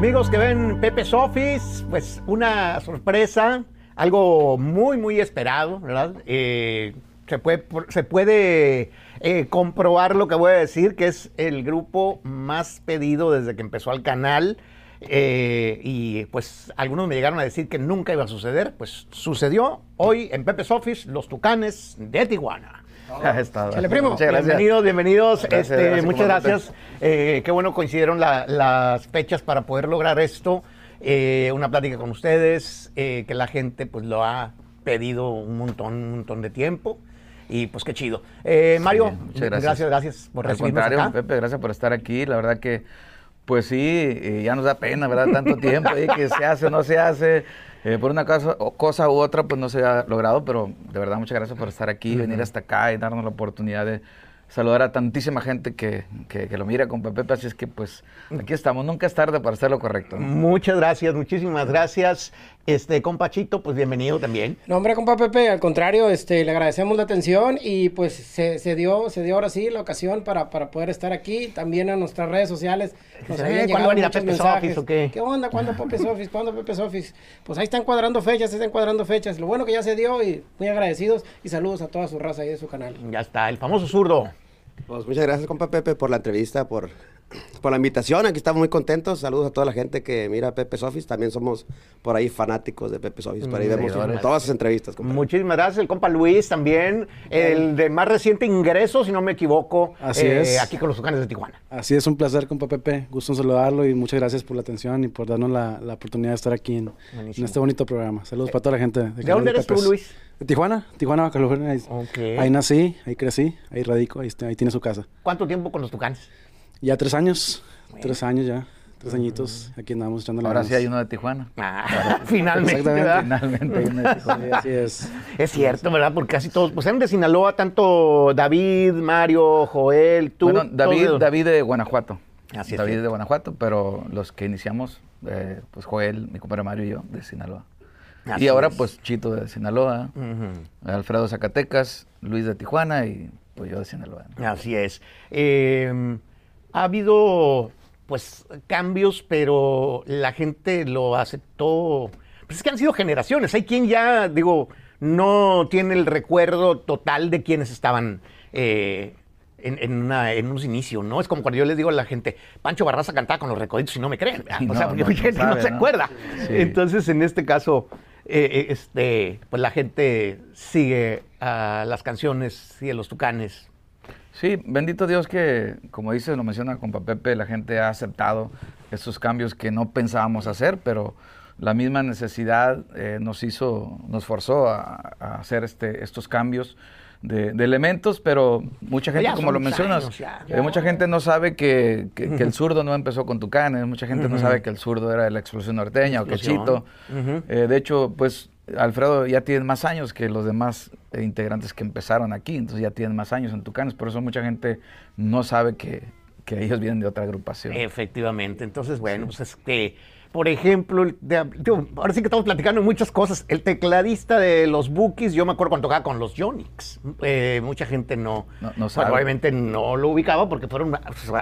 Amigos que ven Pepe's Office, pues una sorpresa, algo muy, muy esperado, ¿verdad? Eh, se puede, se puede eh, comprobar lo que voy a decir, que es el grupo más pedido desde que empezó el canal. Eh, y pues algunos me llegaron a decir que nunca iba a suceder. Pues sucedió hoy en Pepe's Office, los Tucanes de Tijuana. primo. Muchas gracias. Bienvenidos, bienvenidos. este, muchas gracias. Eh, qué bueno coincidieron las fechas para poder lograr esto. Eh, una plática con ustedes, que la gente pues lo ha pedido un montón, un montón de tiempo. Y pues qué chido. Mario, gracias. gracias. por recibirnos acá. Pepe, gracias por estar aquí. La verdad que pues sí, ya nos da pena, ¿verdad? Tanto tiempo y que se hace o no se hace. Eh, por una cosa, cosa u otra, pues no se ha logrado, pero de verdad muchas gracias por estar aquí, venir hasta acá y darnos la oportunidad de saludar a tantísima gente que, que, lo mira con Pepe, así es que pues aquí estamos, nunca es tarde para hacer lo correcto. Muchas gracias, muchísimas gracias. Este, compachito, pues bienvenido también. No, hombre, compa Pepe, al contrario, este, le agradecemos la atención y pues se, se dio, se dio ahora sí la ocasión para, para poder estar aquí, también a nuestras redes sociales. Nos ¿Cuándo van a ir a Pepe Office o qué? ¿Qué onda? ¿Cuándo Pepe Office? ¿Cuándo Pepe Office? Pues ahí están cuadrando fechas, están cuadrando fechas. Lo bueno que ya se dio y muy agradecidos y saludos a toda su raza ahí de su canal. Ya está, el famoso zurdo. Pues muchas gracias, compa Pepe, por la entrevista, por, por la invitación. Aquí estamos muy contentos. Saludos a toda la gente que mira Pepe Sofis. También somos por ahí fanáticos de Pepe Sofis. Por ahí vemos todas sus entrevistas. Compa. Muchísimas gracias. El compa Luis también. El de más reciente ingreso, si no me equivoco. Así eh, es. Aquí con los Tucanes de Tijuana. Así es, un placer, compa Pepe. Gusto en saludarlo y muchas gracias por la atención y por darnos la, la oportunidad de estar aquí en, este bonito programa. Saludos para toda la gente. ¿De, dónde eres tú, Luis? De Tijuana, Tijuana, California. Ahí, ahí nací, ahí crecí, ahí radico, ahí, ahí tiene su casa. ¿Cuánto tiempo con los Tucanes? Ya tres años, tres años ya. Tres añitos, aquí andamos echando la Ahora sí hay uno de Tijuana. Ah, finalmente. Exactamente. Finalmente hay uno de Tijuana. así es. Es cierto, ¿verdad? Porque casi todos, pues eran de Sinaloa, tanto David, Mario, Joel, tú. Bueno, David, David de Guanajuato. Así David de Guanajuato, pero los que iniciamos, eh, pues Joel, mi compadre Mario y yo, de Sinaloa y ahora pues Chito de Sinaloa, Alfredo Zacatecas, Luis de Tijuana y pues yo de Sinaloa. Así es. Em, ha habido pues cambios, pero la gente lo aceptó. Pues es que han sido generaciones. Hay quien ya, digo, no tiene el recuerdo total de quienes estaban eh, en, una, en unos inicios, ¿no? Es como cuando yo les digo a la gente, Pancho Barraza cantaba con los recoditos y no me creen. o sea, porque no, gente no, se acuerda. Entonces, en este caso, eh, eh, este, pues la gente sigue a las canciones, sigue los tucanes. Sí, bendito Dios que, como dice, lo menciona compa Pepe, la gente ha aceptado estos cambios que no pensábamos hacer, pero la misma necesidad eh, nos hizo, nos forzó a, a hacer este, estos cambios de, elementos, pero mucha gente, como lo mencionas, eh, mucha gente no sabe que, el zurdo no empezó con Tucanes, mucha gente no sabe que el zurdo era de la explosión norteña o que Chito. Eh, de hecho, pues Alfredo ya tiene más años que los demás eh, integrantes que empezaron aquí, entonces ya tienen más años en Tucanes, por eso mucha gente no sabe que, que ellos vienen de otra agrupación. Efectivamente, entonces bueno, pues es que por ejemplo, ahora sí que estamos platicando muchas cosas. El tecladista de los Bookies, yo me acuerdo cuando tocaba con los Yonix. Eh, mucha gente no, no, probablemente no lo ubicaba porque fueron,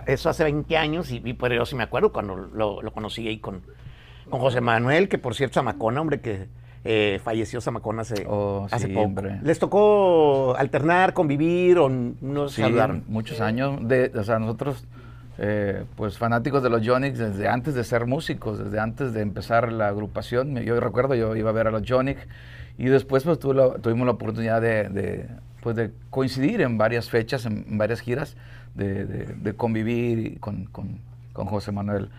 eso hace 20 años y, pero yo sí me acuerdo cuando lo, conocí ahí con, con José Manuel, que por cierto, Zamacona, hombre, que eh, falleció Zamacona hace, oh, hace poco. ¿Les tocó alternar, convivir o no sí, muchos años. De, o sea, nosotros eh, pues fanáticos de los Jonix desde antes de ser músicos, desde antes de empezar la agrupación. Yo recuerdo, yo iba a ver a los Jonix y después pues tuvimos la oportunidad de, pues, de coincidir en varias fechas, en, varias giras, de, convivir con, con, con, José Manuel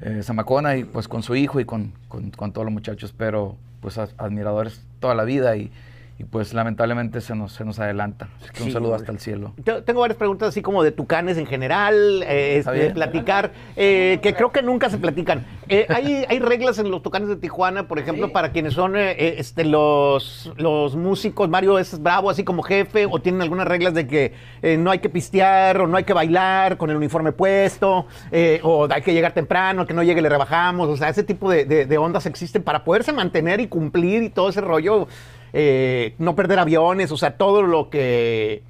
eh, Zamacona y pues con su hijo y con, con, todos los muchachos, pero pues admiradores toda la vida y, y pues lamentablemente se nos, se nos adelanta. Así que un saludo hasta el cielo. Tengo varias preguntas así como de tucanes en general, eh, este, platicar, eh, que creo que nunca se platican. Eh, hay, hay reglas en los tucanes de Tijuana, por ejemplo, para quienes son este, los, los músicos, Mario es bravo así como jefe, o tienen algunas reglas de que no hay que pistear, o no hay que bailar con el uniforme puesto, o hay que llegar temprano, que no llegue le rebajamos, o sea, ese tipo de, de ondas existen para poderse mantener y cumplir y todo ese rollo. Eh, no perder aviones, o sea, todo lo que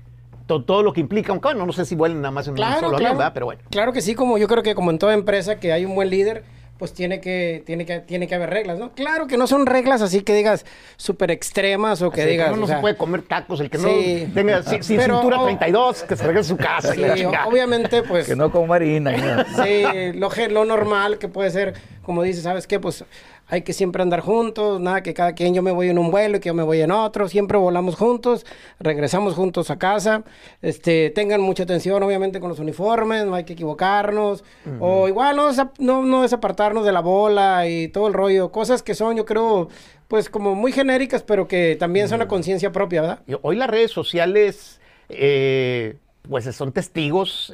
todo, lo que implica, aunque bueno, no sé si vuelen nada más en un solo avión, pero bueno. Claro que sí, como yo creo que como en toda empresa que hay un buen líder, pues tiene que, tiene que, tiene que haber reglas, ¿no? Claro que no son reglas así que digas súper extremas o que digas. no, se puede comer tacos, el que no tenga sin, cintura 32, que se regrese a su casa. Sí, obviamente, pues. Que no coma harina. sí, lo, lo normal que puede ser, como dices, ¿sabes qué? Pues hay que siempre andar juntos, nada que cada quien yo me voy en un vuelo y que yo me voy en otro, siempre volamos juntos, regresamos juntos a casa, este, tengan mucha atención obviamente con los uniformes, no hay que equivocarnos, o igual no, no, no desapartarnos de la bola y todo el rollo, cosas que son yo creo pues como muy genéricas, pero que también son una conciencia propia, ¿verdad? Hoy las redes sociales... Eh, pues son testigos,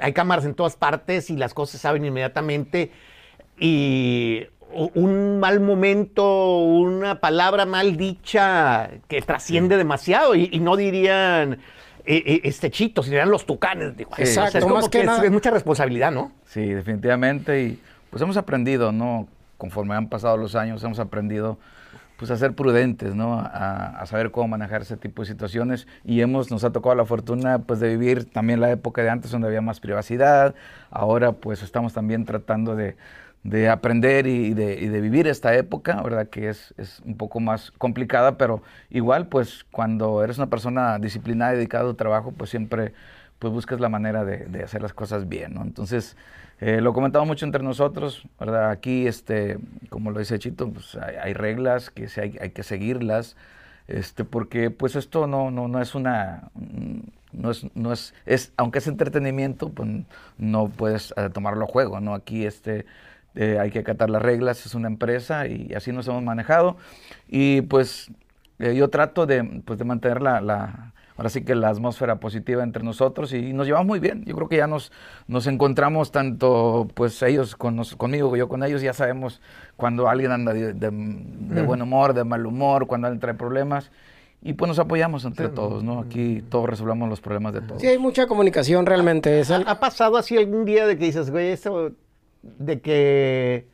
hay cámaras en todas partes y las cosas saben inmediatamente. Y un mal momento, una palabra mal dicha que trasciende demasiado y, no dirían eh, eh, este chito, dirían los tucanes. Exacto, es, como que, es, mucha responsabilidad, ¿no? Sí, definitivamente. Y pues hemos aprendido, ¿no? Conforme han pasado los años, hemos aprendido pues a ser prudentes, ¿no? A, saber cómo manejar ese tipo de situaciones y hemos, nos ha tocado la fortuna pues de vivir también la época de antes donde había más privacidad, ahora pues estamos también tratando de, de aprender y de, y de, vivir esta época, ¿verdad? Que es, es, un poco más complicada, pero igual, pues, cuando eres una persona disciplinada y dedicada a tu trabajo, pues siempre pues buscas la manera de, de hacer las cosas bien, ¿no? Entonces, eh, lo comentamos mucho entre nosotros, ¿verdad? Aquí, este, como lo dice Chito, pues hay, reglas que hay, que seguirlas, este, porque pues esto no, no, no es una... No es, no es, es, aunque es entretenimiento, pues no puedes eh, tomarlo a juego, ¿no? Aquí, este, eh, hay que acatar las reglas, es una empresa y así nos hemos manejado. Y pues eh, yo trato de, pues, de mantener la, ahora sí que la atmósfera positiva entre nosotros y nos llevamos muy bien. Yo creo que ya nos, nos encontramos tanto, pues ellos con conmigo, yo con ellos, ya sabemos cuando alguien anda de, mm. buen humor, de mal humor, cuando alguien trae problemas. Y pues nos apoyamos entre todos, ¿no? Aquí todos resolvemos los problemas de todos. Sí, hay mucha comunicación realmente. ¿Ha, pasado así algún día de que dices, güey, esto de que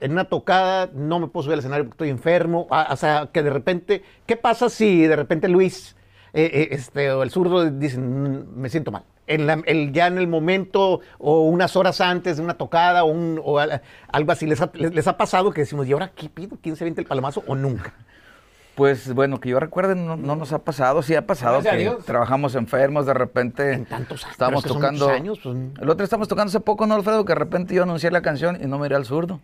en una tocada no me puedo subir al escenario porque estoy enfermo. Ah, o sea, que de repente, ¿qué pasa si de repente Luis eh, eh, este, o el zurdo dicen, mm, me siento mal? En el, ya en el momento o unas horas antes de una tocada o, un, algo así, ¿les ha, les, ha pasado que decimos, ¿y ahora qué pido? ¿Quién se viene el palomazo o nunca? Pues bueno, que yo recuerde, no, nos ha pasado. Sí ha pasado que trabajamos enfermos, de repente. En tantos años. Estábamos tocando. Años, pues... El otro estamos tocando hace poco, ¿no, Alfredo? Que de repente yo anuncié la canción y no miré al zurdo.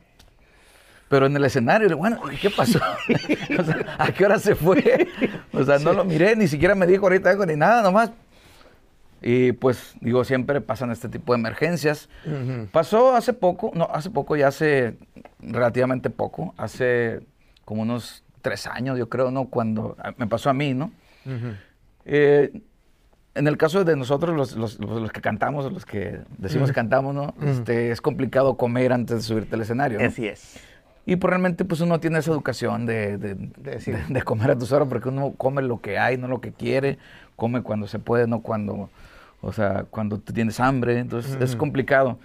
Pero en el escenario, bueno, ¿qué pasó? o sea, ¿a qué hora se fue? O sea, no lo miré, ni siquiera me dijo ahorita algo ni nada, nomás. Y pues, digo, siempre pasan este tipo de emergencias. Pasó hace poco, no, hace poco, ya hace relativamente poco, hace como unos tres años, yo creo, ¿no? Cuando me pasó a mí, ¿no? Eh, en el caso de nosotros, los, los, los, que cantamos, los que decimos que cantamos, ¿no? este, es complicado comer antes de subirte al escenario. ¿no? Así es. Y pues realmente pues uno tiene esa educación de, de, de, comer a tus horas porque uno come lo que hay, no lo que quiere, come cuando se puede, no cuando, o sea, cuando tú tienes hambre, entonces es complicado.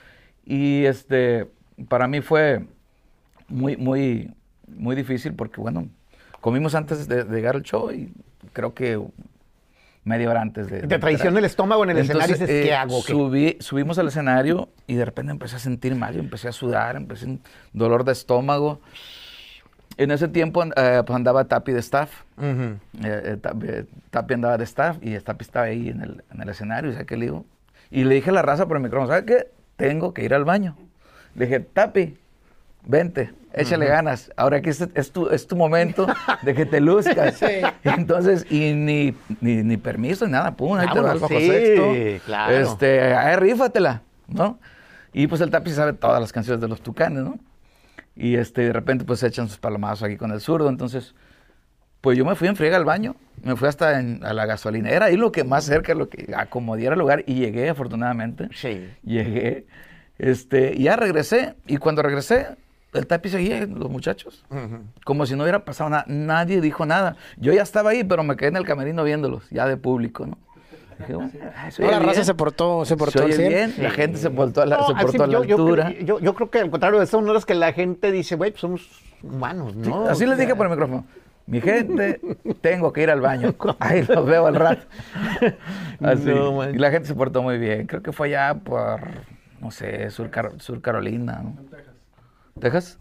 Y este, para mí fue muy, muy, muy difícil porque bueno, comimos antes de, llegar al show y creo que media hora antes de... ¿Te traiciona el estómago en el escenario? Dices, ¿Qué eh, hago? Subí, subimos al escenario y de repente empecé a sentir mal, empecé a sudar, empecé un dolor de estómago. En ese tiempo eh, pues andaba Tapi de staff. Eh, Tapi, andaba de staff y Tapi estaba ahí en el, en el escenario. Y, que le, digo, y le dije a la raza por el micrófono, ¿sabes qué? Tengo que ir al baño. Le dije, Tapi, vente, échale ganas. Ahora aquí es, tu, es tu momento de que te luzcas. Entonces, y ni, ni, permiso, ni nada, pum, ahí te vas bajo sí, Claro. Este, ahí rífatela, ¿no? Y pues el Tapi sabe todas las canciones de los tucanes, ¿no? Y este, de repente pues echan sus palomazos aquí con el zurdo, entonces... Pues yo me fui en friega al baño, me fui hasta a la gasolinera, ahí lo que más cerca, lo que acomodiera el lugar, y llegué afortunadamente. Sí. Llegué, este, y ya regresé, y cuando regresé, el tapi seguía, los muchachos. Como si no hubiera pasado nada. Nadie dijo nada. Yo ya estaba ahí, pero me quedé en el camerino viéndolos, ya de público, ¿no? la raza se portó, se portó bien. La gente se portó a la, se portó a la altura. Yo, yo, creo que al contrario de eso, no es que la gente dice, güey, pues somos humanos, ¿no? así les dije por el micrófono. Mi gente, tengo que ir al baño. Ahí los veo al rato. Así. y la gente se portó muy bien. Creo que fue allá por, no sé, Sur, Sur Carolina. ¿no? ¿Texas?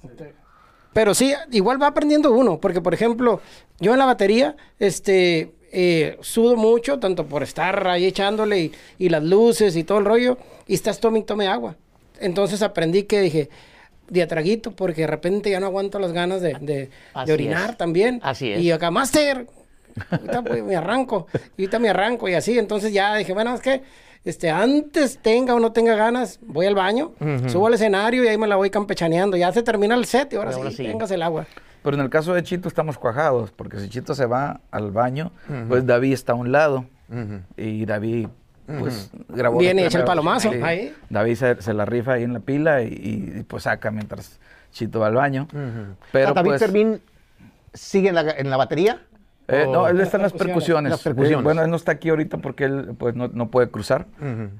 Pero sí, igual va aprendiendo uno, porque por ejemplo, yo en la batería, este, eh, sudo mucho, tanto por estar ahí echándole y, las luces y todo el rollo, y estás tome y tome agua. Entonces aprendí que dije, diatraguito, porque de repente ya no aguanto las ganas de, de, orinar también. Así es. Y acá, Master, ahorita pues, me arranco, y ahorita me arranco y así. Entonces ya dije, bueno, es que este, antes tenga o no tenga ganas, voy al baño, subo al escenario y ahí me la voy campechaneando. Ya se termina el set y ahora, sí, tengas el agua. Pero en el caso de Chito estamos cuajados, porque si Chito se va al baño, pues David está a un lado y David pues grabó. Viene y echa el palomazo. Ahí. David se, la rifa ahí en la pila y, pues saca mientras Chito va al baño. Pero David pues, sigue en la, en la batería. Eh, no, él está en las percusiones. Eh, bueno, él no está aquí ahorita porque él pues, no, puede cruzar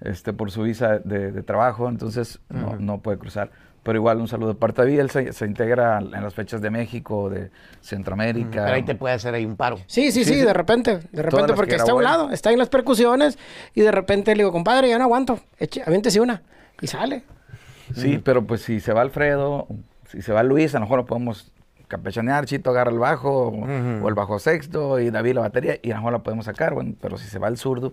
este, por su visa de, trabajo, entonces no, puede cruzar. Pero igual un saludo de parte de él, se, integra en las fechas de México, de Centroamérica. Pero ahí te puede hacer ahí un paro. Sí, sí, sí, de repente, de repente porque está a un lado, está en las percusiones y de repente le digo, compadre, ya no aguanto, aviéntese una y sale. Sí, pero pues si se va Alfredo, si se va Luis, a lo mejor lo podemos campechanear, Chito agarra el bajo o el bajo sexto y David la batería y a lo mejor la podemos sacar, bueno, pero si se va el zurdo.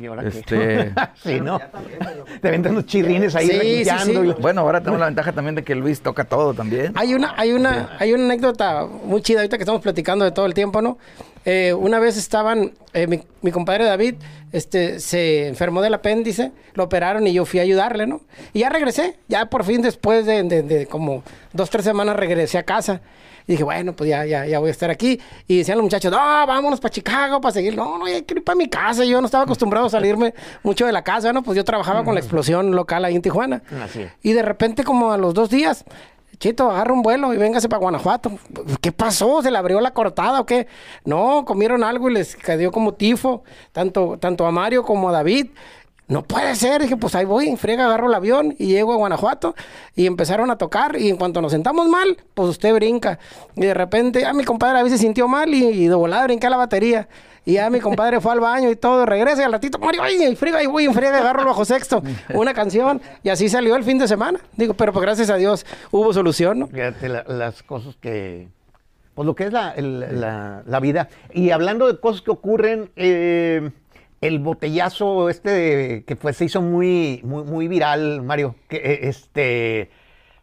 ¿Y ahora este... sí, ¿no? Te venden unos chirrines ahí sí, Bueno, ahora tenemos la ventaja también de que Luis toca todo también. Hay una, hay una, hay una anécdota muy chida ahorita que estamos platicando de todo el tiempo, ¿no? Eh, una vez estaban, eh, mi, compadre David, este, se enfermó del apéndice, lo operaron y yo fui a ayudarle, ¿no? Y ya regresé, ya por fin después de, de, de como dos, tres semanas regresé a casa. Y dije, bueno, pues ya, ya, ya voy a estar aquí. Y decían los muchachos, no, vámonos para Chicago para seguir. No, no, hay que ir para mi casa. Yo no estaba acostumbrado a salirme mucho de la casa, ¿no? Pues yo trabajaba con la explosión local ahí en Tijuana. Así Y de repente, como a los dos días, Chito, agarra un vuelo y véngase para Guanajuato. ¿Qué pasó? ¿Se le abrió la cortada o qué? No, comieron algo y les cayó como tifo, tanto, tanto a Mario como a David. No puede ser, dije, pues ahí voy, friega, agarro el avión y llego a Guanajuato y empezaron a tocar y en cuanto nos sentamos mal, pues usted brinca. Y de repente, ah, mi compadre a veces sintió mal y, de volada brinca la batería. Y ya mi compadre fue al baño y todo, regresa y al ratito, Mario, ay, friega, y voy, en friega, agarro el bajo sexto, una canción y así salió el fin de semana. Digo, pero pues gracias a Dios hubo solución, ¿no? Fíjate las cosas que, pues lo que es la, la, vida. Y hablando de cosas que ocurren, eh el botellazo este que pues se hizo muy, muy, muy viral, Mario, que eh, este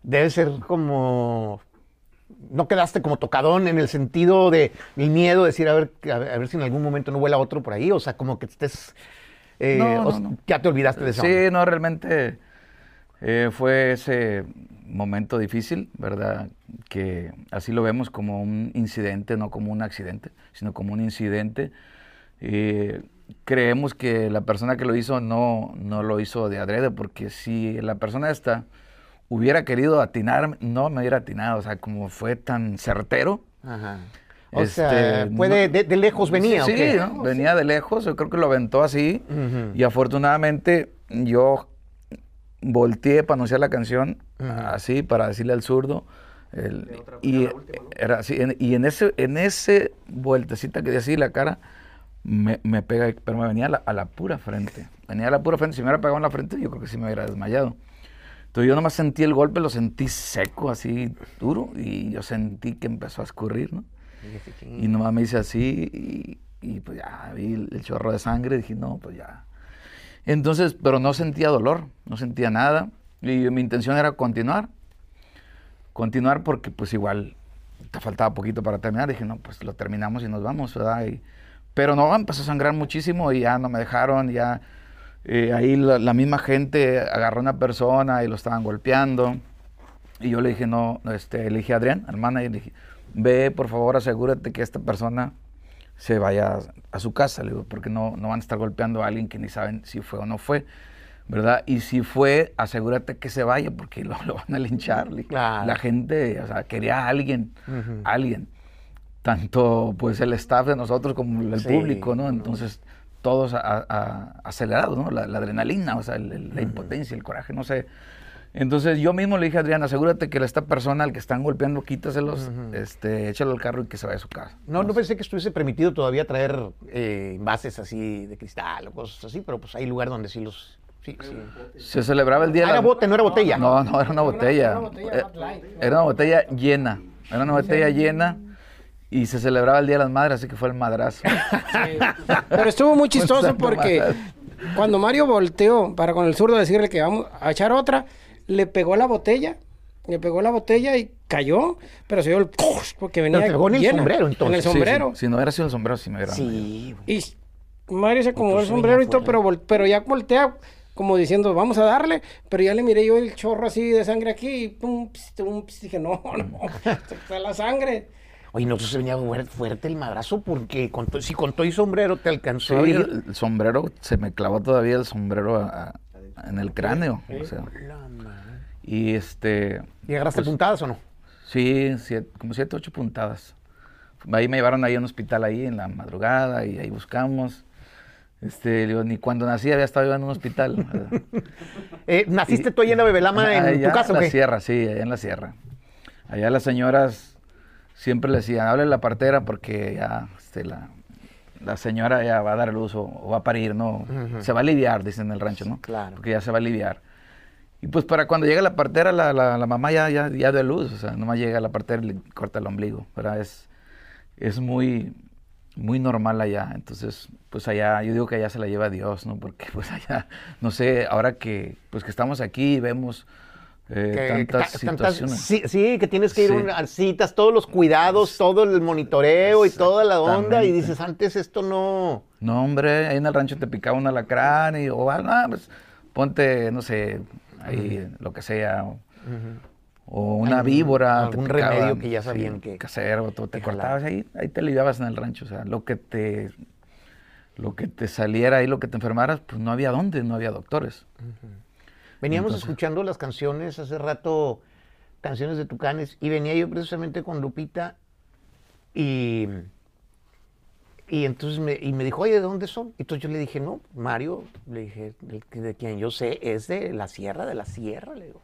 debe ser como no quedaste como tocadón en el sentido de el miedo de decir a ver, a ver, si en algún momento no vuela otro por ahí, o sea, como que estés eh, ya te olvidaste de eso. Sí, no, realmente eh, fue ese momento difícil, ¿verdad? Que así lo vemos como un incidente, no como un accidente, sino como un incidente creemos que la persona que lo hizo no, no lo hizo de adrede, porque si la persona esta hubiera querido atinar, no me hubiera atinado, o sea, como fue tan certero. Ajá. O sea, este, de, lejos venía. Sí, venía de lejos, yo creo que lo aventó así, y afortunadamente yo volteé para anunciar la canción, así, para decirle al zurdo, y, era así, y en ese, en ese vueltecita que decía así la cara, me, me pega, pero me venía a la, pura frente. Venía a la pura frente. Si me hubiera pegado en la frente, yo creo que sí me hubiera desmayado. Entonces yo nomás sentí el golpe, lo sentí seco, así duro, y yo sentí que empezó a escurrir, ¿no? Y nomás me hice así, y, pues ya vi el, chorro de sangre, y dije, no, pues ya. Entonces, pero no sentía dolor, no sentía nada, y mi intención era continuar. Continuar porque pues igual te faltaba poquito para terminar. Dije, no, pues lo terminamos y nos vamos, ¿verdad? Y, pero no, empezó a sangrar muchísimo y ya no me dejaron, ya eh, ahí la, misma gente agarró a una persona y lo estaban golpeando. Y yo le dije, no, este, le dije a Adrián, hermana, y le dije, ve, por favor, asegúrate que esta persona se vaya a, su casa, le digo, porque no, no van a estar golpeando a alguien que ni saben si fue o no fue, ¿verdad? Y si fue, asegúrate que se vaya, porque lo, van a linchar. La gente, o sea, quería a alguien, alguien tanto pues el staff de nosotros como el público, ¿no? Entonces todos acelerados, ¿no? La, adrenalina, o sea, la impotencia, el coraje, no sé. Entonces yo mismo le dije a Adrián, asegúrate que esta persona al que están golpeando, quítaselos, este, échalo al carro y que se vaya a su casa. No, no pensé que estuviese permitido todavía traer eh, envases así de cristal o cosas así, pero pues hay lugar donde sí los Sí, sí. Se celebraba el día. Ah, era bote, no era botella. No, no, era una botella. Eh, era una botella llena. Era una botella llena y se celebraba el Día de las Madres, así que fue el madrazo. Pero estuvo muy chistoso porque cuando Mario volteó para con el zurdo decirle que vamos a echar otra, le pegó la botella, le pegó la botella y cayó, pero se dio el porque venía pegó en el sombrero entonces. En el sombrero. Si no hubiera sido el sombrero, sí me hubiera. Sí. Y Mario se acomodó el sombrero y todo, pero, pero ya voltea como diciendo, vamos a darle, pero ya le miré yo el chorro así de sangre aquí y pum, pum, dije, no, no, está la sangre. Oye, no se venía fuerte el madrazo porque con si con todo y sombrero te alcanzó. Sí, el, sombrero, se me clavó todavía el sombrero en el cráneo. O sea. Y este. ¿Y agarraste pues, puntadas o no? Sí, como siete, ocho puntadas. Ahí me llevaron ahí a un hospital ahí en la madrugada y ahí buscamos. Este, ni cuando nací había estado en un hospital. eh, ¿Naciste tú ahí en la Bebelama en tu casa? En la sierra, sí, allá en la sierra. Allá las señoras siempre le decían, hable la partera porque ya este, la, la, señora ya va a dar el uso o va a parir, ¿no? Se va a aliviar, dicen en el rancho, ¿no? Claro. Porque ya se va a aliviar. Y pues para cuando llega la partera, la, la, mamá ya, ya, ya dio luz, o sea, nomás llega la partera y le corta el ombligo, ¿verdad? Es, es muy, muy normal allá. Entonces, pues allá, yo digo que allá se la lleva Dios, ¿no? Porque pues allá, no sé, ahora que, pues que estamos aquí y vemos eh, tantas situaciones. sí, que tienes que ir a citas, todos los cuidados, todo el monitoreo y toda la onda. Y dices, antes esto no. No, hombre, ahí en el rancho te picaba un alacrán y, o, ah, pues ponte, no sé, ahí lo que sea. O, una víbora. Algún remedio que ya sabían que. Casero, te cortabas ahí, ahí te lidiabas en el rancho. O sea, lo que te. Lo que te saliera ahí, lo que te enfermaras, pues no había dónde, no había doctores. Veníamos escuchando las canciones hace rato, canciones de Tucanes, y venía yo precisamente con Lupita y, y entonces me, y me dijo, oye, ¿de dónde son? Y entonces yo le dije, no, Mario, le dije, de, quien yo sé, es de la sierra, de la sierra, le digo.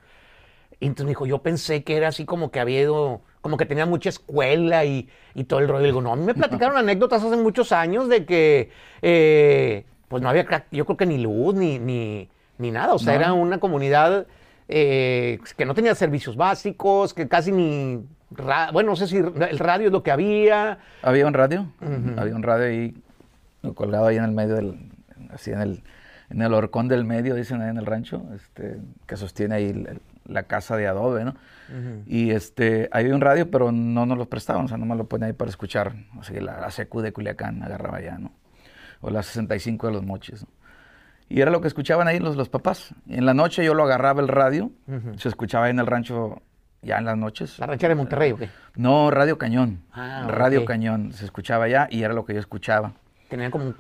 Y entonces me dijo, yo pensé que era así como que había ido, como que tenía mucha escuela y, todo el rollo. Le digo, no, a mí me platicaron anécdotas hace muchos años de que, eh, pues no había, yo creo que ni luz, ni, ni, ni nada. O sea, era una comunidad eh, que no tenía servicios básicos, que casi ni... bueno, no sé si el radio es lo que había. Había un radio, había un radio ahí colgado ahí en el medio del... así en el, en el horcón del medio, dicen ahí en el rancho, este, que sostiene ahí la casa de adobe, ¿no? Y este, había un radio, pero no nos lo prestaban, o sea, no me lo ponía ahí para escuchar. O sea, la, la CQ de Culiacán agarraba ya, ¿no? O la 65 de los moches, ¿no? Y era lo que escuchaban ahí los, los papás. En la noche yo lo agarraba el radio, se escuchaba en el rancho ya en las noches. ¿La ranchera de Monterrey o qué? No, Radio Cañón. Ah, Radio Cañón, se escuchaba allá y era lo que yo escuchaba. Tenían como un,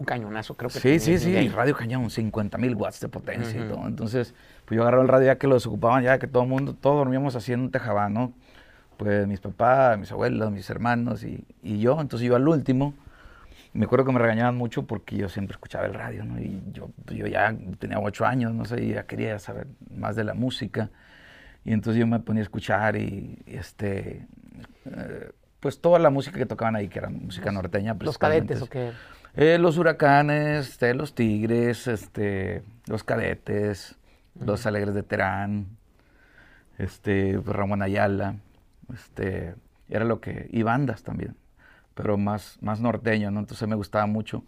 un cañonazo, creo que. Sí, sí, sí, Radio Cañón, 50 mil watts de potencia y todo. Entonces, pues yo agarraba el radio ya que lo desocupaban, ya que todo el mundo, todos dormíamos así en un tejabán, ¿no? Pues mis papás, mis abuelos, mis hermanos y, y yo. Entonces yo al último me acuerdo que me regañaban mucho porque yo siempre escuchaba el radio, ¿no? Y yo, yo ya tenía ocho años, no sé, y ya quería saber más de la música. Y entonces yo me ponía a escuchar y, este, eh, pues toda la música que tocaban ahí, que era música norteña. ¿Los cadetes o qué? Eh, los huracanes, este, los tigres, este, los cadetes, los alegres de Terán, este, Ramón Ayala, este, era lo que, y bandas también pero más, más norteño, ¿no? Entonces me gustaba mucho.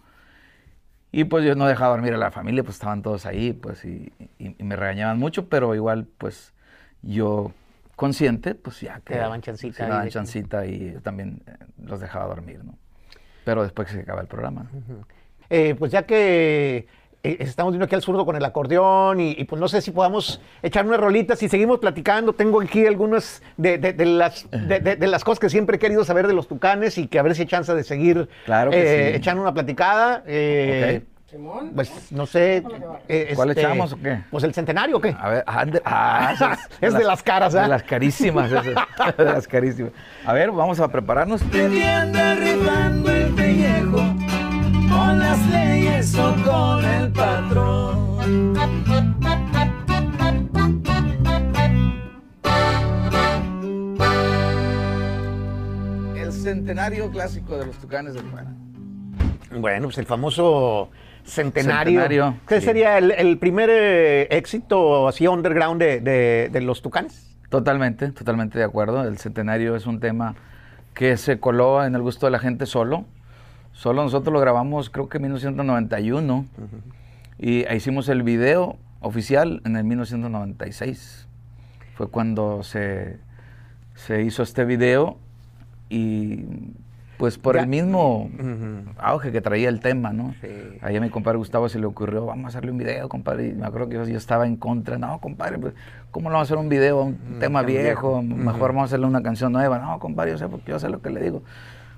Y pues yo no dejaba dormir a la familia, pues estaban todos ahí, pues, y, me regañaban mucho, pero igual, pues, yo consciente, pues ya que... Te daban chancita. me daban chancita y también eh, los dejaba dormir, ¿no? Pero después que se acaba el programa. Eh, pues ya que estamos viendo aquí al zurdo con el acordeón y, pues no sé si podamos echar unas rolitas y seguimos platicando. Tengo aquí algunas de, las, de, las cosas que siempre he querido saber de los tucanes y que a ver si hay chance de seguir eh, echando una platicada. Eh, Pues no sé. ¿Cuál este, echamos o qué? Pues el centenario o qué. A ver, ah, es de las caras, ¿eh? De las carísimas, de las carísimas. A ver, vamos a prepararnos. el pellejo con las leyes o con el patrón. El centenario clásico de los Tucanes de Tijuana. Bueno, pues el famoso Centenario. ¿Qué sería el, primer eh, éxito así underground de, de, los Tucanes? Totalmente, totalmente de acuerdo. El Centenario es un tema que se coló en el gusto de la gente solo. Solo nosotros lo grabamos creo que en 1991 y hicimos el video oficial en el 1996. Fue cuando se, se hizo este video y pues por el mismo auge que traía el tema, ¿no? Sí. Ahí a mi compadre Gustavo se le ocurrió, vamos a hacerle un video, compadre. Y me acuerdo que yo, estaba en contra. No, compadre, pues, ¿cómo no vamos a hacer un video? Un tema viejo, mejor vamos a hacerle una canción nueva. No, compadre, yo sé, porque yo sé lo que le digo.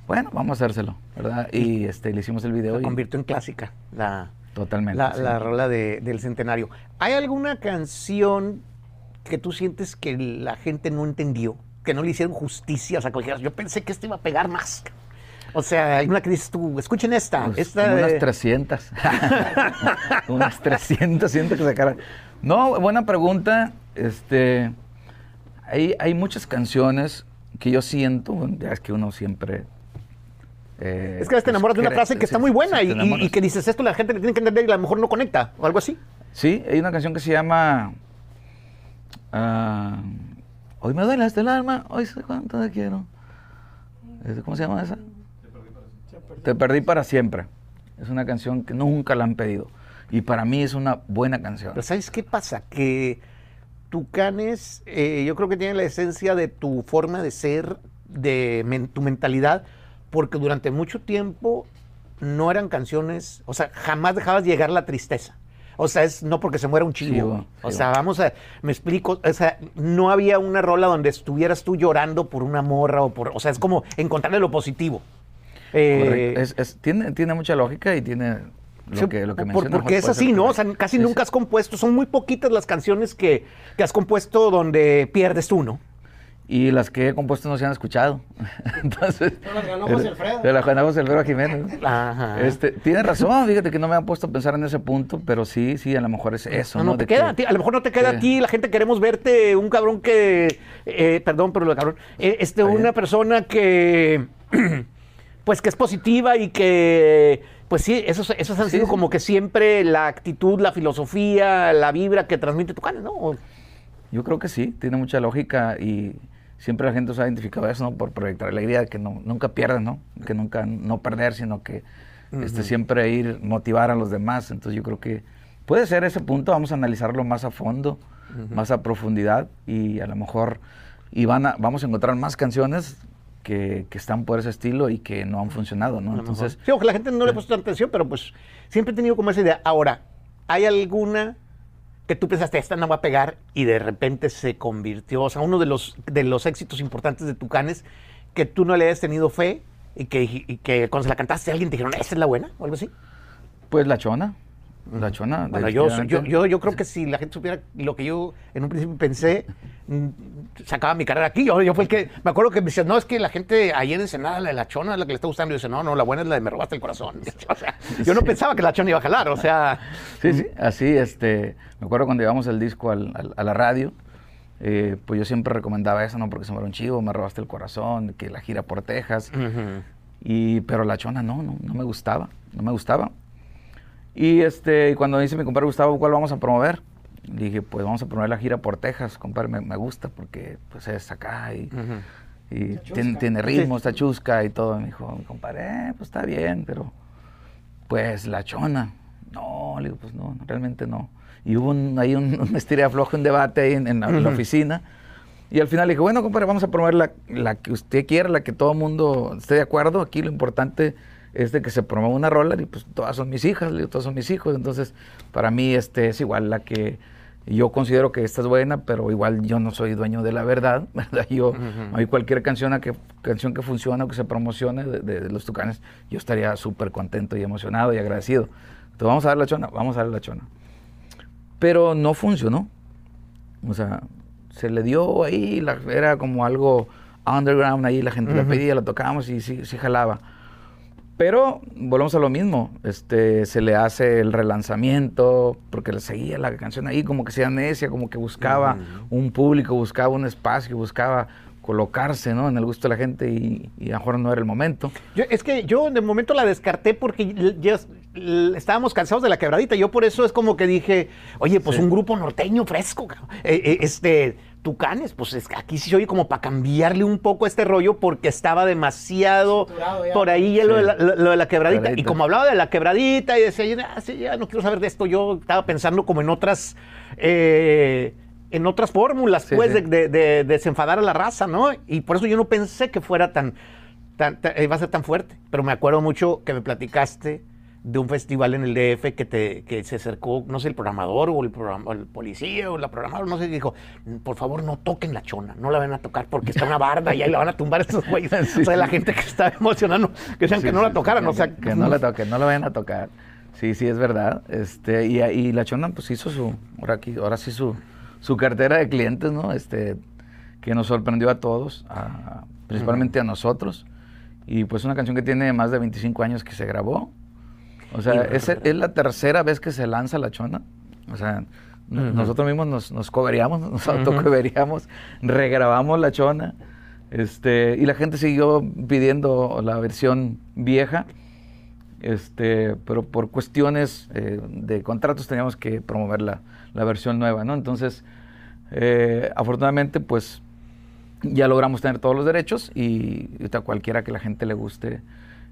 Bueno, vamos a hacérselo, ¿verdad? Y este, le hicimos el video. Se y... convirtió en clásica la, Totalmente. La, la rola del centenario. ¿Hay alguna canción que tú sientes que la gente no entendió? Que no le hicieron justicia. O sea, que yo pensé que esto iba a pegar más. O sea, hay una que dices tú, escuchen esta. Pues, esta unas 300. unas 300, siento que sacaran. No, buena pregunta. Este, hay, hay muchas canciones que yo siento, ya es que uno siempre eh, es que a veces te enamoras de una frase que está muy buena y, que dices esto, la gente le tiene que entender y a lo mejor no conecta o algo así. Sí, hay una canción que se llama ah, Hoy me duele hasta el alma, hoy sé cuánto te quiero. ¿Cómo se llama esa? Te perdí para siempre. Es una canción que nunca la han pedido. Y para mí es una buena canción. Pero ¿sabes qué pasa? Que Tucanes, eh, yo creo que tiene la esencia de tu forma de ser, de tu mentalidad, porque durante mucho tiempo no eran canciones, o sea, jamás dejabas llegar la tristeza. O sea, es no porque se muera un chivo. o sea, vamos a, me explico, o sea, no había una rola donde estuvieras tú llorando por una morra o por, o sea, es como encontrarle lo positivo. Eh, es, tiene, tiene mucha lógica y tiene lo que, lo que Porque es así, ¿no? O sea, casi nunca has compuesto, son muy poquitas las canciones que, que has compuesto donde pierdes tú, ¿no? Y las que he compuesto no se han escuchado. Entonces, Pero las ganó José Alfredo. De las ganó José Alfredo Jiménez. Ajá. Este, tiene razón, fíjate que no me han puesto a pensar en ese punto, pero sí, sí, a lo mejor es eso. No, no, te queda, a lo mejor no te queda a ti, la gente queremos verte un cabrón que, eh, perdón, pero lo cabrón, eh, este, una persona que, pues que es positiva y que, pues sí, esos, esos han sido como que siempre la actitud, la filosofía, la vibra que transmite tu canal, ¿no? Yo creo que sí, tiene mucha lógica y siempre la gente se ha identificado eso, ¿no? Por proyectar alegría, de que no, nunca pierdan, ¿no? Que nunca no perder, sino que este, siempre ir, motivar a los demás. Entonces yo creo que puede ser ese punto, vamos a analizarlo más a fondo, más a profundidad y a lo mejor y van a, vamos a encontrar más canciones que, que, están por ese estilo y que no han funcionado, ¿no? Entonces, sí, ojalá la gente no le ha puesto tanta atención, pero pues siempre he tenido como esa idea. Ahora, ¿hay alguna que tú pensaste, esta no va a pegar y de repente se convirtió, o sea, uno de los, de los éxitos importantes de Tucanes, que tú no le hayas tenido fe y que, y que cuando se la cantaste alguien te dijeron, ¿esa es la buena? o algo así? Pues La Chona. La chona. Yo, yo, yo, creo que si la gente supiera lo que yo en un principio pensé, mm, sacaba mi carrera aquí. Yo, yo fue el que, me acuerdo que me decían, no, es que la gente ahí en Ensenada, la de la chona es la que le está gustando. Y yo decía, no, no, la buena es la de me robaste el corazón. O sea, yo no pensaba que la chona iba a jalar, o sea. Sí, sí, así, este, me acuerdo cuando llevamos el disco al, a la radio, eh, pues yo siempre recomendaba eso, ¿no? Porque se me era un chivo, me robaste el corazón, que la gira por Texas. y, pero la chona no, no, no me gustaba, no me gustaba. Y este, cuando dice mi compadre Gustavo, ¿cuál vamos a promover? Dije, pues vamos a promover la gira por Texas, compadre, me, gusta porque pues es acá y, tiene, ritmo, está chusca y todo. Me dijo, mi compadre, eh, pues está bien, pero pues la chona. No, le digo, pues no, realmente no. Y hubo un, ahí un, un flojo, un debate ahí en, la, oficina. Y al final le dije, bueno, compadre, vamos a promover la, la que usted quiera, la que todo el mundo esté de acuerdo. Aquí lo importante es de que se promueva una rola y pues todas son mis hijas, todos son mis hijos, entonces para mí este es igual la que yo considero que esta es buena, pero igual yo no soy dueño de la verdad, ¿verdad? Yo, hay cualquier canción que, canción que funcione o que se promocione de, los Tucanes, yo estaría súper contento y emocionado y agradecido. Entonces vamos a dar la chona, vamos a dar la chona. Pero no funcionó. O sea, se le dio ahí, la, era como algo underground ahí, la gente la pedía, la tocábamos y sí, sí jalaba. Pero volvemos a lo mismo, este, se le hace el relanzamiento, porque le seguía la canción ahí, como que sea necia, como que buscaba un público, buscaba un espacio, buscaba colocarse ¿no? en el gusto de la gente y, a lo mejor no era el momento. es que yo de momento la descarté porque ya estábamos cansados de la quebradita. Yo por eso es como que dije, oye, pues un grupo norteño fresco, eh, eh, este, Tucanes, pues es, aquí sí oye como para cambiarle un poco este rollo porque estaba demasiado por ahí lo, de la, quebradita. Y como hablaba de la quebradita y decía, ah, ya no quiero saber de esto, yo estaba pensando como en otras... Eh, en otras fórmulas, pues, De, de, desenfadar a la raza, ¿no? Y por eso yo no pensé que fuera tan, tan, iba a ser tan fuerte. Pero me acuerdo mucho que me platicaste de un festival en el DF que, te, que se acercó, no sé, el programador o el, el policía o la programadora, no sé, dijo, por favor no toquen la chona, no la van a tocar porque está una barda y ahí la van a tumbar estos güeyes. O sea, la gente que está emocionando, que sean que no la tocaran, o sea. Que no la toquen, no la vayan a tocar. Sí, sí, es verdad. Este, y, y la chona pues hizo su, ahora, aquí, ahora sí su, su cartera de clientes, ¿no? Este, que nos sorprendió a todos, principalmente a nosotros. Y pues una canción que tiene más de 25 años que se grabó o sea, es, es, la tercera vez que se lanza la chona. O sea, nosotros mismos nos, nos coberíamos, nos uh regrabamos la chona. Este, y la gente siguió pidiendo la versión vieja. Este, pero por cuestiones eh, de contratos teníamos que promover la, la versión nueva, ¿no? Entonces, eh, afortunadamente, pues ya logramos tener todos los derechos y, y a cualquiera que la gente le guste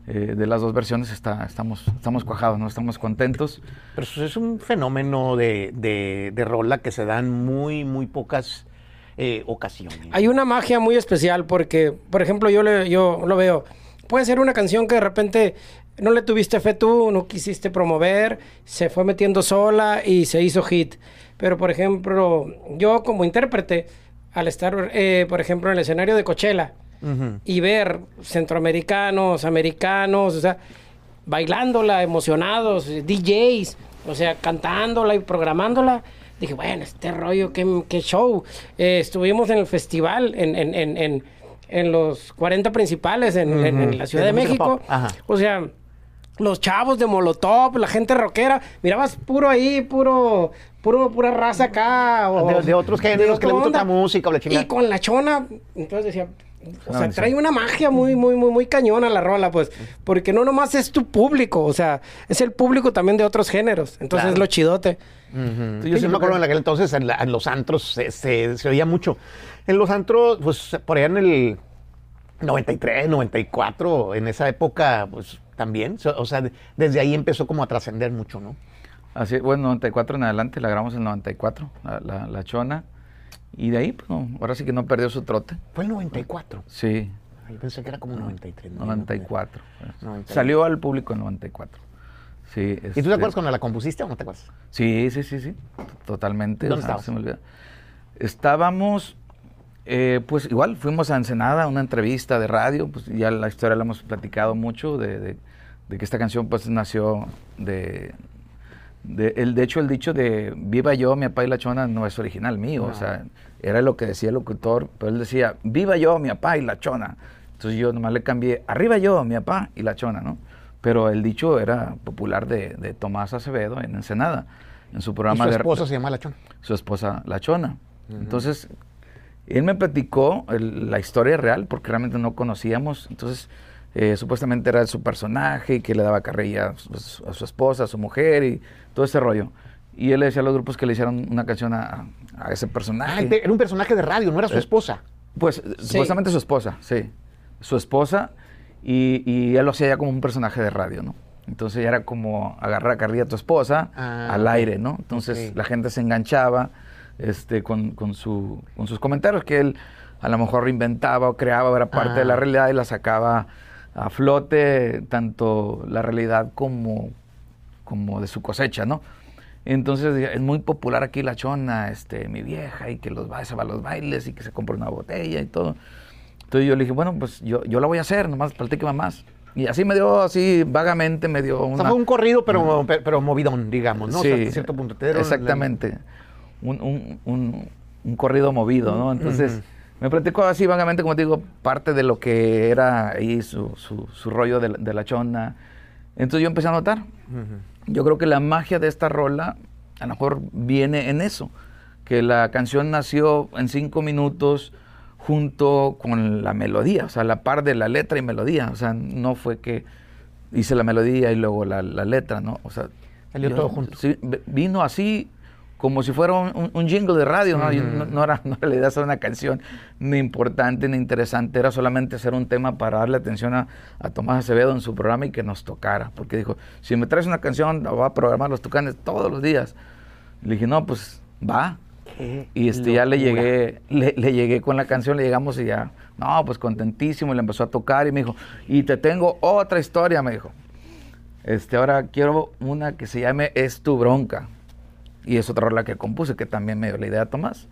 eh, de las dos versiones está, estamos, estamos cuajados, ¿no? estamos contentos. Pero eso es un fenómeno de, de, rola que se dan muy, muy pocas eh, ocasiones. Hay una magia muy especial porque, por ejemplo, yo, le, yo lo veo. Puede ser una canción que de repente no le tuviste fe tú, no quisiste promover, se fue metiendo sola y se hizo hit. Pero, por ejemplo, yo como intérprete, al estar, eh, por ejemplo, en el escenario de Coachella, y ver centroamericanos, americanos, o sea, bailándola, emocionados, DJs, o sea, cantándola y programándola. Dije, bueno, este rollo, qué, qué show. Eh, estuvimos en el festival, en, en, en, en, los 40 principales en, la Ciudad de, México. O sea, los chavos de Molotov, la gente rockera, mirabas puro ahí, puro, puro, pura raza acá. O, de, otros géneros que le gusta música o la chingada. Y con la chona, entonces decía, o sea, trae una magia muy, muy, muy, muy cañona la rola, pues. Porque no nomás es tu público, o sea, es el público también de otros géneros. Entonces es lo chidote. Yo sí me acuerdo en aquel entonces, en, los antros se, se, oía mucho. En los antros, pues por allá en el 93, 94, en esa época, pues también. O sea, desde ahí empezó como a trascender mucho, ¿no? Así, bueno, 94 en adelante, la grabamos en 94, la, la, la Chona. Y de ahí, pues, ahora sí que no perdió su trote. Fue el 94. Sí. Yo pensé que era como 93. 94. Salió al público en 94. Sí, ¿Y tú te este acuerdas cuando la compusiste o no te acuerdas? Sí, sí, sí, sí. Totalmente. ¿Dónde estabas? Se me olvida. Estábamos, eh, pues igual, fuimos a Ensenada, una entrevista de radio. Pues ya la historia la hemos platicado mucho de, de, de que esta canción pues nació de, de, el, de hecho, el dicho de viva yo, mi papá y la chona no es original mío, o sea, era lo que decía el locutor, pero él decía viva yo, mi papá y la chona. Entonces yo nomás le cambié arriba yo, mi papá y la chona, ¿no? Pero el dicho era popular de, Tomás Acevedo en Ensenada, en su programa ¿Y su esposa se llama La Chona? Su esposa La Chona. Entonces, él me platicó la historia real, porque realmente no conocíamos, entonces eh, supuestamente era su personaje y que le daba carrilla a su, esposa, a su mujer y todo ese rollo. Y él le decía a los grupos que le hicieron una canción a, ese personaje. Ah, era un personaje de radio, no era su eh, esposa. Pues supuestamente su esposa, sí. Su esposa y, y, él lo hacía ya como un personaje de radio, ¿no? Entonces ya era como agarrar a carrilla a tu esposa ah, al aire, ¿no? Entonces la gente se enganchaba este, con, con, su, con sus comentarios que él a lo mejor reinventaba o creaba, era parte de la ah. realidad y la sacaba a flote tanto la realidad como, como de su cosecha, ¿no? Entonces es muy popular aquí la chona, este, mi vieja, y que los va, se va a los bailes y que se compra una botella y todo. Entonces yo le dije, bueno, pues yo, yo la voy a hacer, nomás platique más. Y así me dio, así vagamente me dio una... O sea, fue un corrido, pero, pero movidón, digamos, ¿no? Sí, cierto punto. Exactamente. Un, un, un, un, corrido movido, ¿no? Entonces... Me platicó así vagamente, como te digo, parte de lo que era ahí su, su, rollo de, la chona. Entonces yo empecé a notar. Yo creo que la magia de esta rola a lo mejor viene en eso, que la canción nació en cinco minutos junto con la melodía, o sea, la par de la letra y melodía. O sea, no fue que hice la melodía y luego la, letra, ¿no? O sea, salió todo junto. Sí, vino así como si fuera un, jingle de radio, ¿no? no, era, no la idea hacer una canción ni importante ni interesante, era solamente hacer un tema para darle atención a, Tomás Acevedo en su programa y que nos tocara, porque dijo, si me traes una canción, voy a programar los tucanes todos los días. Le dije, no, pues va. y este, ya le llegué, le, llegué con la canción, le llegamos y ya, no, pues contentísimo, y le empezó a tocar y me dijo, y te tengo otra historia, me dijo. Este, ahora quiero una que se llame Es tu bronca. Y es otra rola que compuse, que también me dio la idea a Tomás.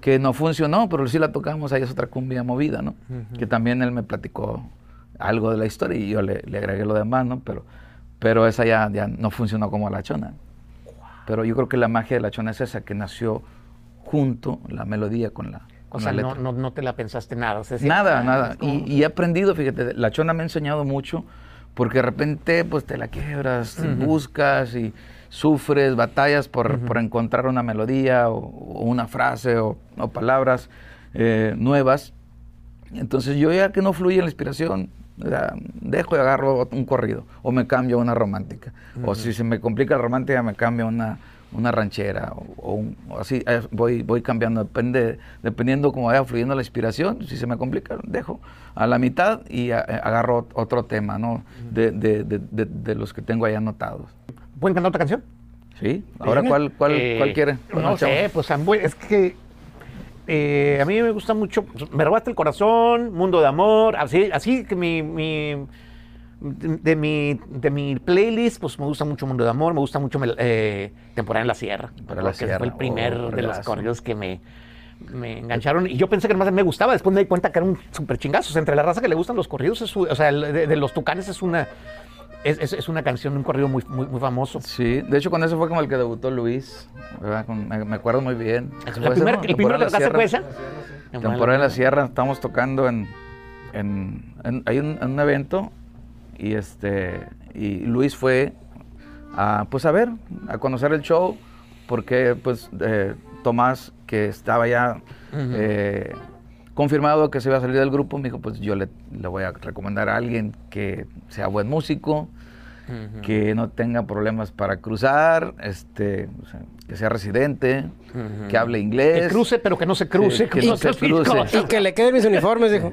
Que no funcionó, pero sí la tocamos, ahí es otra cumbia movida, ¿no? Que también él me platicó algo de la historia y yo le, agregué lo demás, ¿no? Pero, pero esa ya, ya no funcionó como la chona. Pero yo creo que la magia de la chona es esa, que nació junto la melodía con la, o sea, No, no, no, te la pensaste nada. nada, nada. Y, he aprendido, fíjate, la chona me ha enseñado mucho, porque de repente pues te la quiebras, buscas y sufres, batallas por, encontrar una melodía o, una frase o, palabras eh, nuevas. Entonces yo ya que no fluye la inspiración, dejo y agarro un corrido o me cambio a una romántica. O si se me complica la romántica, me cambio a una, una ranchera o, así eh, voy, voy cambiando, depende, dependiendo cómo vaya fluyendo la inspiración, si se me complica, dejo a la mitad y agarro otro tema, ¿no? de, de, de, los que tengo ahí anotados. ¿Pueden cantar otra canción? Sí, ahora cuál, cuál, eh, cuál quiere. No sé, pues es que eh, a mí me gusta mucho, pues, me robaste el corazón, Mundo de Amor, así, así que mi, mi de, mi, de mi playlist, pues me gusta mucho Mundo de Amor, me gusta mucho eh, Temporada en la Sierra. Para la Sierra. Fue el primer oh, de los corridos que me, me engancharon. Y yo pensé que más me gustaba, después me di cuenta que era un súper chingazo. entre la raza que le gustan los corridos, o sea, de los tucanes es una es, es, una canción, un corrido muy, muy, muy, famoso. Sí, de hecho con eso fue como el que debutó Luis, me, acuerdo muy bien. La primer, ¿El primero que tocaste fue esa? Temporada en la Sierra, estamos tocando en, en, hay un, un, evento y este y Luis fue a, pues a ver, a conocer el show, porque pues eh, Tomás, que estaba ya confirmado que se iba a salir del grupo, me dijo, pues yo le, le voy a recomendar a alguien que sea buen músico, que no tenga problemas para cruzar, este, que sea residente, que hable inglés. Que cruce, pero que no se cruce. que no se cruce. Y que le queden mis uniformes, dijo.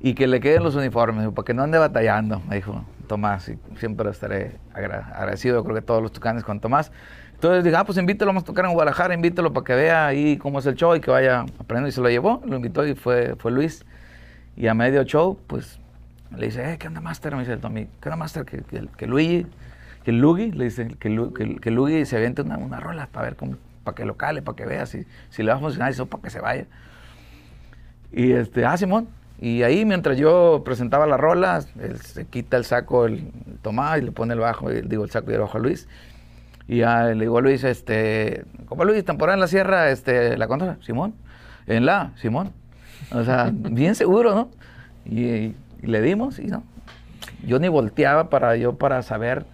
Y que le queden los uniformes, para que no ande batallando, me dijo Tomás. Y siempre estaré agradecido, creo que todos los tucanes con Tomás. Entonces dije, ah, pues invítalo, vamos a tocar en Guadalajara, invítalo para que vea ahí cómo es el show y que vaya aprendiendo. Y se lo llevó, lo invitó y fue, fue Luis. Y a medio show, pues le dice, eh, ¿qué onda, Master? Me dice el Tommy, ¿qué onda, Master? Que, que, que Luigi, que Luigi, le dice, que, que, que Luigi se aviente una, una rola para ver cómo, para que lo cale, para que vea si, si le va a funcionar eso, para que se vaya. Y este, ah, Simón. Y ahí, mientras yo presentaba la rola, él se quita el saco, el, Tomás, y le pone el bajo, digo, el saco y el bajo a Luis. Y ya le digo a Luis, este, ¿cómo Luis, temporada en la sierra, este, la contra, Simón, en la, Simón. O sea, bien seguro, ¿no? Y, le dimos y no. Yo ni volteaba para yo para saber,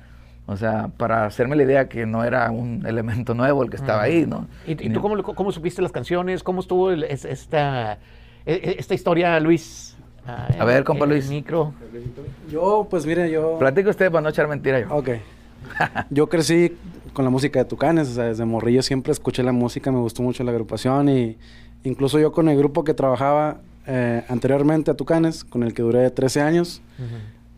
o sea, para hacerme la idea que no era un elemento nuevo el que estaba ahí, ¿no? ¿Y, tú cómo, cómo, supiste las canciones? ¿Cómo estuvo esta, e, e, esta historia, Luis? a ver, compa Luis. micro. Yo, pues mire, yo... Platico usted para no echar mentira yo. Ok. yo crecí con la música de Tucanes, o sea, desde morrillo siempre escuché la música, me gustó mucho la agrupación y incluso yo con el grupo que trabajaba eh, anteriormente a Tucanes, con el que duré 13 años,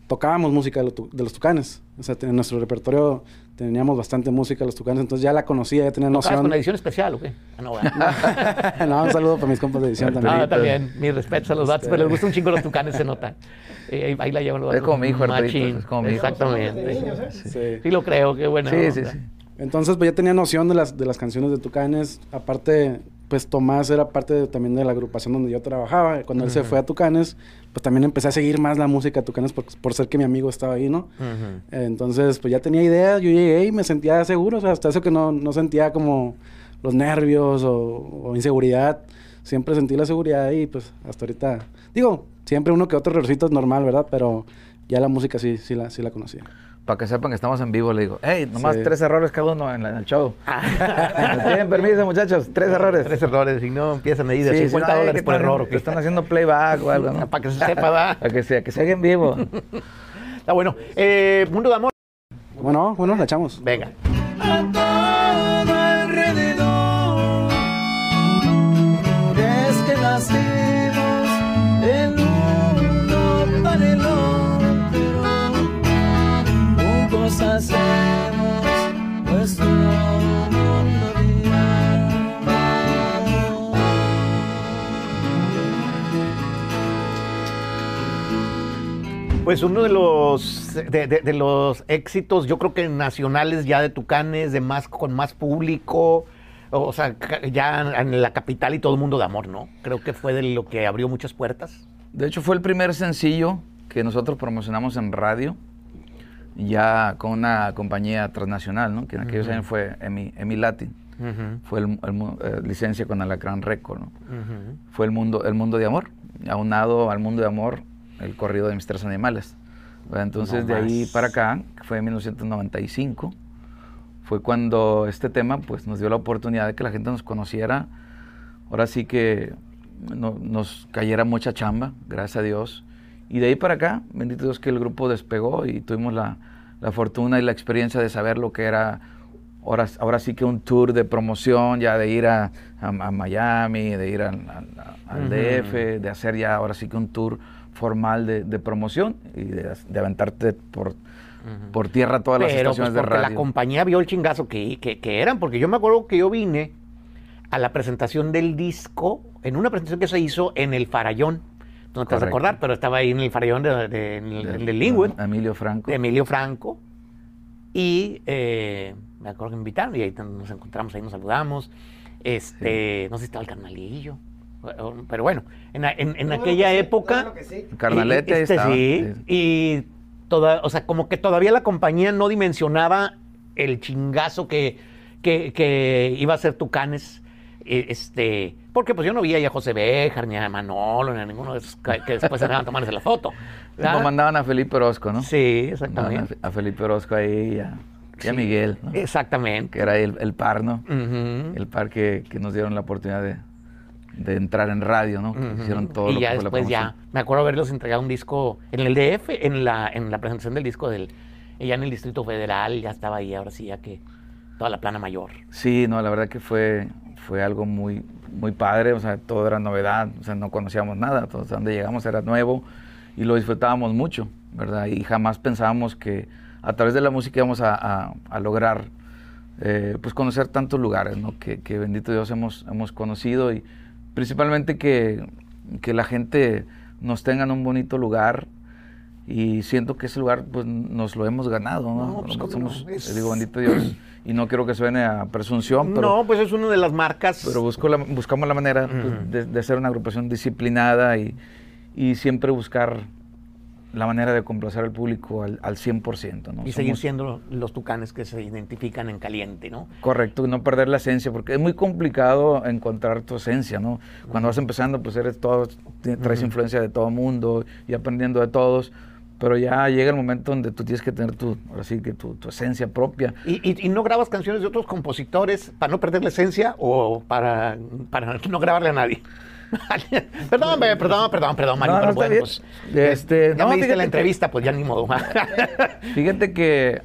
tocábamos música de, los Tucanes. O sea, en nuestro repertorio teníamos bastante música los Tucanes, entonces ya la conocía, ya tenía noción. con la edición especial o qué? Ah, no, no, un saludo para mis compas de edición también. Ah, también, mis respetos a los datos, pero les gusta un chingo los Tucanes, se nota. Eh, ahí la llevan los datos. Es como mi hijo, Es como mi hijo. Exactamente. Sí. sí. lo creo, qué bueno. Sí, sí, sí. Entonces, pues ya tenía noción de las, de las canciones de Tucanes. Aparte, pues Tomás era parte también de la agrupación donde yo trabajaba. Cuando él se fue a Tucanes, pues también empecé a seguir más la música de Tucanes por, por ser que mi amigo estaba ahí, ¿no? Entonces, pues ya tenía idea. Yo llegué y me sentía seguro. O sea, hasta eso que no, no sentía como los nervios o, inseguridad. Siempre sentí la seguridad y pues hasta ahorita... Digo, siempre uno que otro errorcito es normal, ¿verdad? Pero ya la música sí, sí la, sí la conocía para que sepan que estamos en vivo, le digo, hey, nomás tres errores cada uno en, el show. ¿Tienen permiso, muchachos? Tres errores. Tres errores, y no empiezan a medir de 50 dólares por error. Que están haciendo playback o algo, ¿no? para que se sepa, ¿va? para que se, que se haga en vivo. Está bueno. Eh, Mundo de Amor. Bueno, bueno, la echamos. Venga. Hacemos nuestro mundo de amor. Pues uno de los de, de- de los éxitos, yo creo que nacionales ya de Tucanes, de más con más público, o sea, ya en la capital y todo el mundo de amor, ¿no? Creo que fue de lo que abrió muchas puertas. De hecho, fue el primer sencillo que nosotros promocionamos en radio, ya con una compañía transnacional, ¿no? que en aquellos años fue EMI, EMI Latin. Fue el, el eh, licencia con Alacrán Record. ¿no? Fue el mundo, el mundo de amor. Aunado al mundo de amor, el corrido de mis tres animales. Entonces, No de ahí para acá, que fue en 1995, fue cuando este tema pues, nos dio la oportunidad de que la gente nos conociera. Ahora sí que no- nos cayera mucha chamba, gracias a Dios. Y de ahí para acá, bendito Dios que el grupo despegó y tuvimos la, la fortuna y la experiencia de saber lo que era ahora, ahora sí que un tour de promoción, ya de ir a, a- a Miami, de ir al, al- DF, de hacer ya ahora sí que un tour formal de, de promoción y de, de aventarte por, por tierra todas las Pero pues estaciones de radio. la compañía vio el chingazo que, que- que eran, porque yo me acuerdo que yo vine a la presentación del disco, en una presentación que se hizo en el Farallón. No te vas a acordar, pero estaba ahí en el Farallón de, de- en el- de- el de Linwood. Emilio Franco. de Emilio Franco. Y eh, me acuerdo que me invitaron y ahí nos encontramos, ahí nos saludamos. Este, no sé si estaba el carnalillo. Pero bueno, en, en- en aquella época. Carnalete ahí este, estaba, sí, sí. Y toda, o sea, como que todavía la compañía no dimensionaba el chingazo que, que, que iba a ser Tucanes. eh, Este, porque pues yo no veía ya a José Béjar, ni a Manolo, ni a ninguno de esos que, que después se tomándose la foto. ¿verdad? Nos mandaban a Felipe Orozco, ¿no? Sí, exactamente. A, a Felipe Orozco ahí y a, y a Miguel, ¿no? Exactamente. que era el, el par, ¿no? El par que, que nos dieron la oportunidad de, de entrar en radio, ¿no? Que Ujú. hicieron todo y lo ya que fue la después ya, me acuerdo haberlos entregado un disco en el DF, en la, en la presentación del disco del, ya en el Distrito Federal, ya estaba ahí, ahora sí, ya que toda la plana mayor. Sí, no, la verdad que fue, fue algo muy, muy padre, o sea, todo era novedad, o sea, no conocíamos nada, todo donde llegamos era nuevo y lo disfrutábamos mucho, ¿verdad? Y jamás pensábamos que a través de la música íbamos a, a- a lograr, eh, pues, conocer tantos lugares, ¿no? Que, que bendito Dios hemos, hemos conocido y principalmente que, que la gente nos tenga en un bonito lugar y siento que ese lugar pues nos lo hemos ganado, ¿no? No, pues, Somos, no, es- digo, bendito Dios, y no quiero que suene a presunción, pero, no, pues es una de las marcas. pero busco la- buscamos la manera pues, de, de ser una agrupación disciplinada y, y siempre buscar la manera de complacer al público al, al 100%, ¿no? y seguir siendo los tucanes que se identifican en caliente, ¿no? Correcto, y no perder la esencia, porque es muy complicado encontrar tu esencia, ¿no? Cuando vas empezando, pues eres todo, traes influencia de todo mundo y aprendiendo de todos, pero ya llega el momento donde tú tienes que tener tu, ahora sí que tu, tu esencia propia. Y, y- y no grabas canciones de otros compositores para no perder la esencia o para, para no grabarle a nadie. perdón, perdón, perdón, perdón, Mario, No, pero bueno, pues, Este, ya no, me diste la que- entrevista, pues ya ni modo. Fíjate que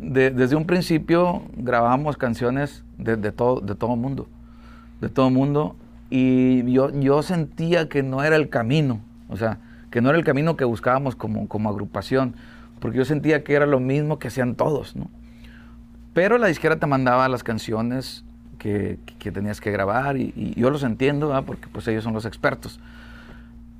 de- desde un principio grabábamos canciones de, de todo de todo mundo, de todo mundo, y yo, yo sentía que no era el camino, o sea, que no era el camino que buscábamos como, como agrupación, porque yo sentía que era lo mismo que hacían todos, ¿no? Pero la disquera te mandaba las canciones que, que tenías que grabar y, y yo los entiendo, ¿verdad? porque pues ellos son los expertos.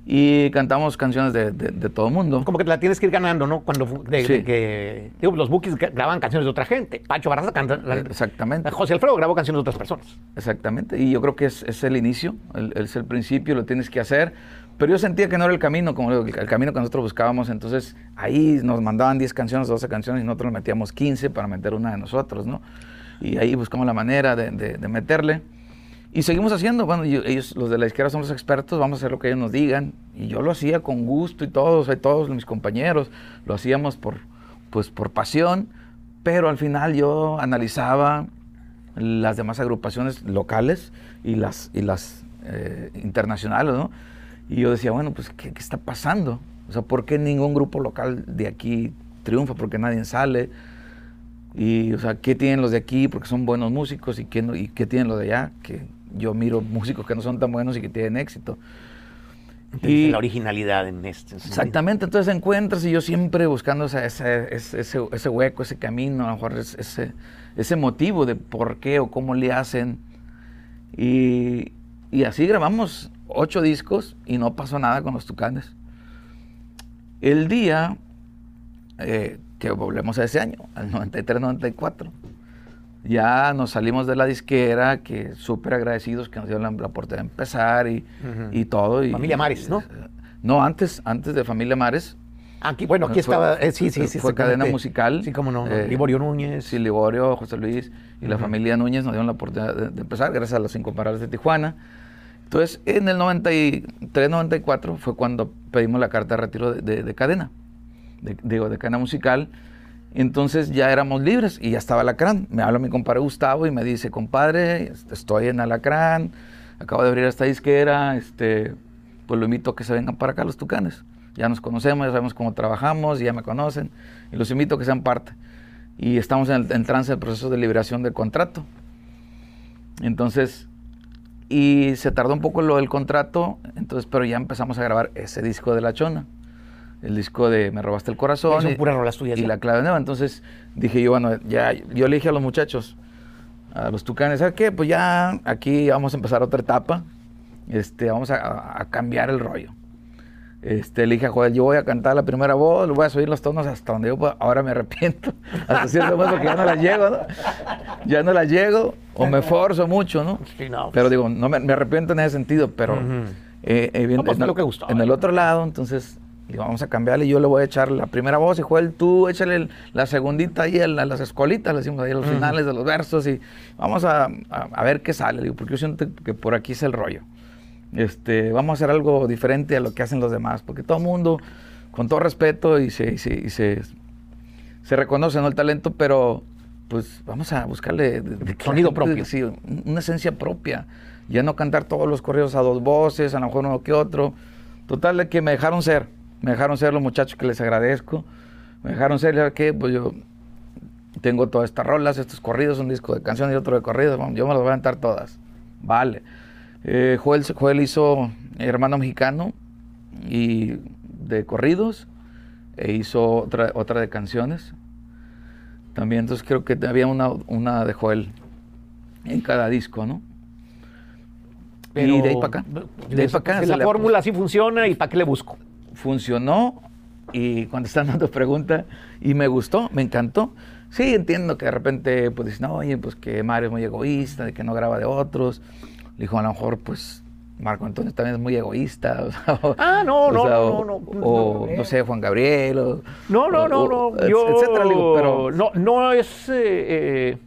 Y cantamos canciones de, de, de todo mundo. Como que la tienes que ir ganando, ¿no? Cuando de, Sí. que digo, los bookies gra- graban canciones de otra gente. Pacho Barraza canta. Exactamente. José Alfredo grabó canciones de otras personas. Exactamente, y yo creo que es, es el inicio, el- es el principio, lo tienes que hacer, pero yo sentía que no era el camino, como el, el camino que nosotros buscábamos, entonces ahí nos mandaban 10 canciones, 12 canciones y nosotros metíamos 15 para meter una de nosotros, ¿no? Y ahí buscamos la manera de, de- de meterle. Y seguimos haciendo, bueno, y ellos, los de la izquierda son los expertos, vamos a hacer lo que ellos nos digan. Y yo lo hacía con gusto y todos, y todos mis compañeros, lo hacíamos por, pues, por pasión, pero al final yo analizaba las demás agrupaciones locales y las, y las eh, internacionales, ¿no? Y yo decía, bueno, pues, ¿qué, qué está pasando? O sea, ¿por qué ningún grupo local de aquí triunfa? Porque nadie sale. Y, o sea, ¿qué tienen los de aquí? Porque son buenos músicos. ¿Y qué, no- y qué tienen los de allá? Que yo miro músicos que no son tan buenos y que tienen éxito. Y la originalidad en este. Exactamente, entonces encuentras y yo siempre buscando ese, ese, ese, ese- hueco, ese camino, a lo mejor es- ese, ese motivo de por qué o cómo le hacen. Y, y así grabamos ocho discos y no pasó nada con los tucanes. El día eh, que volvemos a ese año, al 93-94, ya nos salimos de la disquera, que súper agradecidos que nos dieron la, la oportunidad de empezar y, y todo. y- Familia Mares, ¿no? no, antes, antes de Familia Mares. Aquí, bueno, aquí Fue- estaba. eh, sí, sí, sí. Fue cadena musical. Sí, cómo no. Eh, Liborio Núñez. Sí, Liborio, José Luis y la familia Núñez nos dieron la oportunidad de, de empezar, gracias a los incomparables de Tijuana. Entonces, en el 93-94 fue cuando pedimos la carta de retiro de, de- de cadena, de, digo, de cadena musical. Entonces ya éramos libres y ya estaba Alacrán. Me habla mi compadre Gustavo y me dice, compadre, estoy en Alacrán, acabo de abrir esta disquera, este, pues lo invito a que se vengan para acá los tucanes. Ya nos conocemos, ya sabemos cómo trabajamos, ya me conocen y los invito a que sean parte. Y estamos en, el, en trance del proceso de liberación del contrato. Entonces, y se tardó un poco lo del contrato, entonces, pero ya empezamos a grabar ese disco de La Chona, el disco de Me robaste el corazón. Son y- puras rolas tuyas Y ya. la clave nueva. Entonces dije yo, bueno, ya, yo le dije a los muchachos, a los tucanes, ¿sabes qué? Pues ya aquí vamos a empezar otra etapa, este, vamos a, a cambiar el rollo. Este, le dije a Joel, yo voy a cantar la primera voz, le voy a subir los tonos hasta donde yo pueda. Ahora me arrepiento, hasta cierto punto, porque ya no la llego, ¿no? Ya no la llego, o me forzo mucho, ¿no? Sí, no, Pero digo, no me, me arrepiento en ese sentido, pero eh, eh, bien, No, pues, en, el, lo que gustó, en el otro lado, entonces digo, vamos a cambiarle, yo le voy a echar la primera voz y Joel, tú échale el- la segundita ahí a, la- las escolitas, le decimos ahí a los finales de los versos y vamos a, a- a ver qué sale, digo, porque yo siento que por aquí es el rollo. Este, vamos a hacer algo diferente a lo que hacen los demás, porque todo el mundo, con todo respeto, y se, y se, y se, se reconoce ¿no? el talento, pero pues vamos a buscarle de- de Sonido propio. sí, un- una esencia propia. Ya no cantar todos los corridos a dos voces, a lo mejor uno que otro. Total de que me dejaron ser, me dejaron ser los muchachos que les agradezco. Me dejaron ser, ya que pues yo tengo todas estas rolas, estos corridos, un disco de canciones y otro de corridos, yo me las voy a aventar todas. Vale. Eh, Joel, Joel hizo Hermano Mexicano y de corridos e hizo otra, otra de canciones. También, entonces creo que había una, una de Joel en cada disco, ¿no? y de ahí para acá. De ahí para acá. La fórmula sí funciona, ¿y para qué le busco? funcionó y contestando tu pregunta y me gustó, me encantó. Sí, entiendo que de repente pues dicen, no, oye, pues que Mario es muy egoísta, de que no graba de otros. Le dijo, a lo mejor pues Marco Antonio también es muy egoísta. o sea, o- Ah, no, o no, sea, no, no, no, O no sé, Juan Gabriel. O, No, no, no, no. Yo, etcétera, digo, pero, no, no es. eh, eh,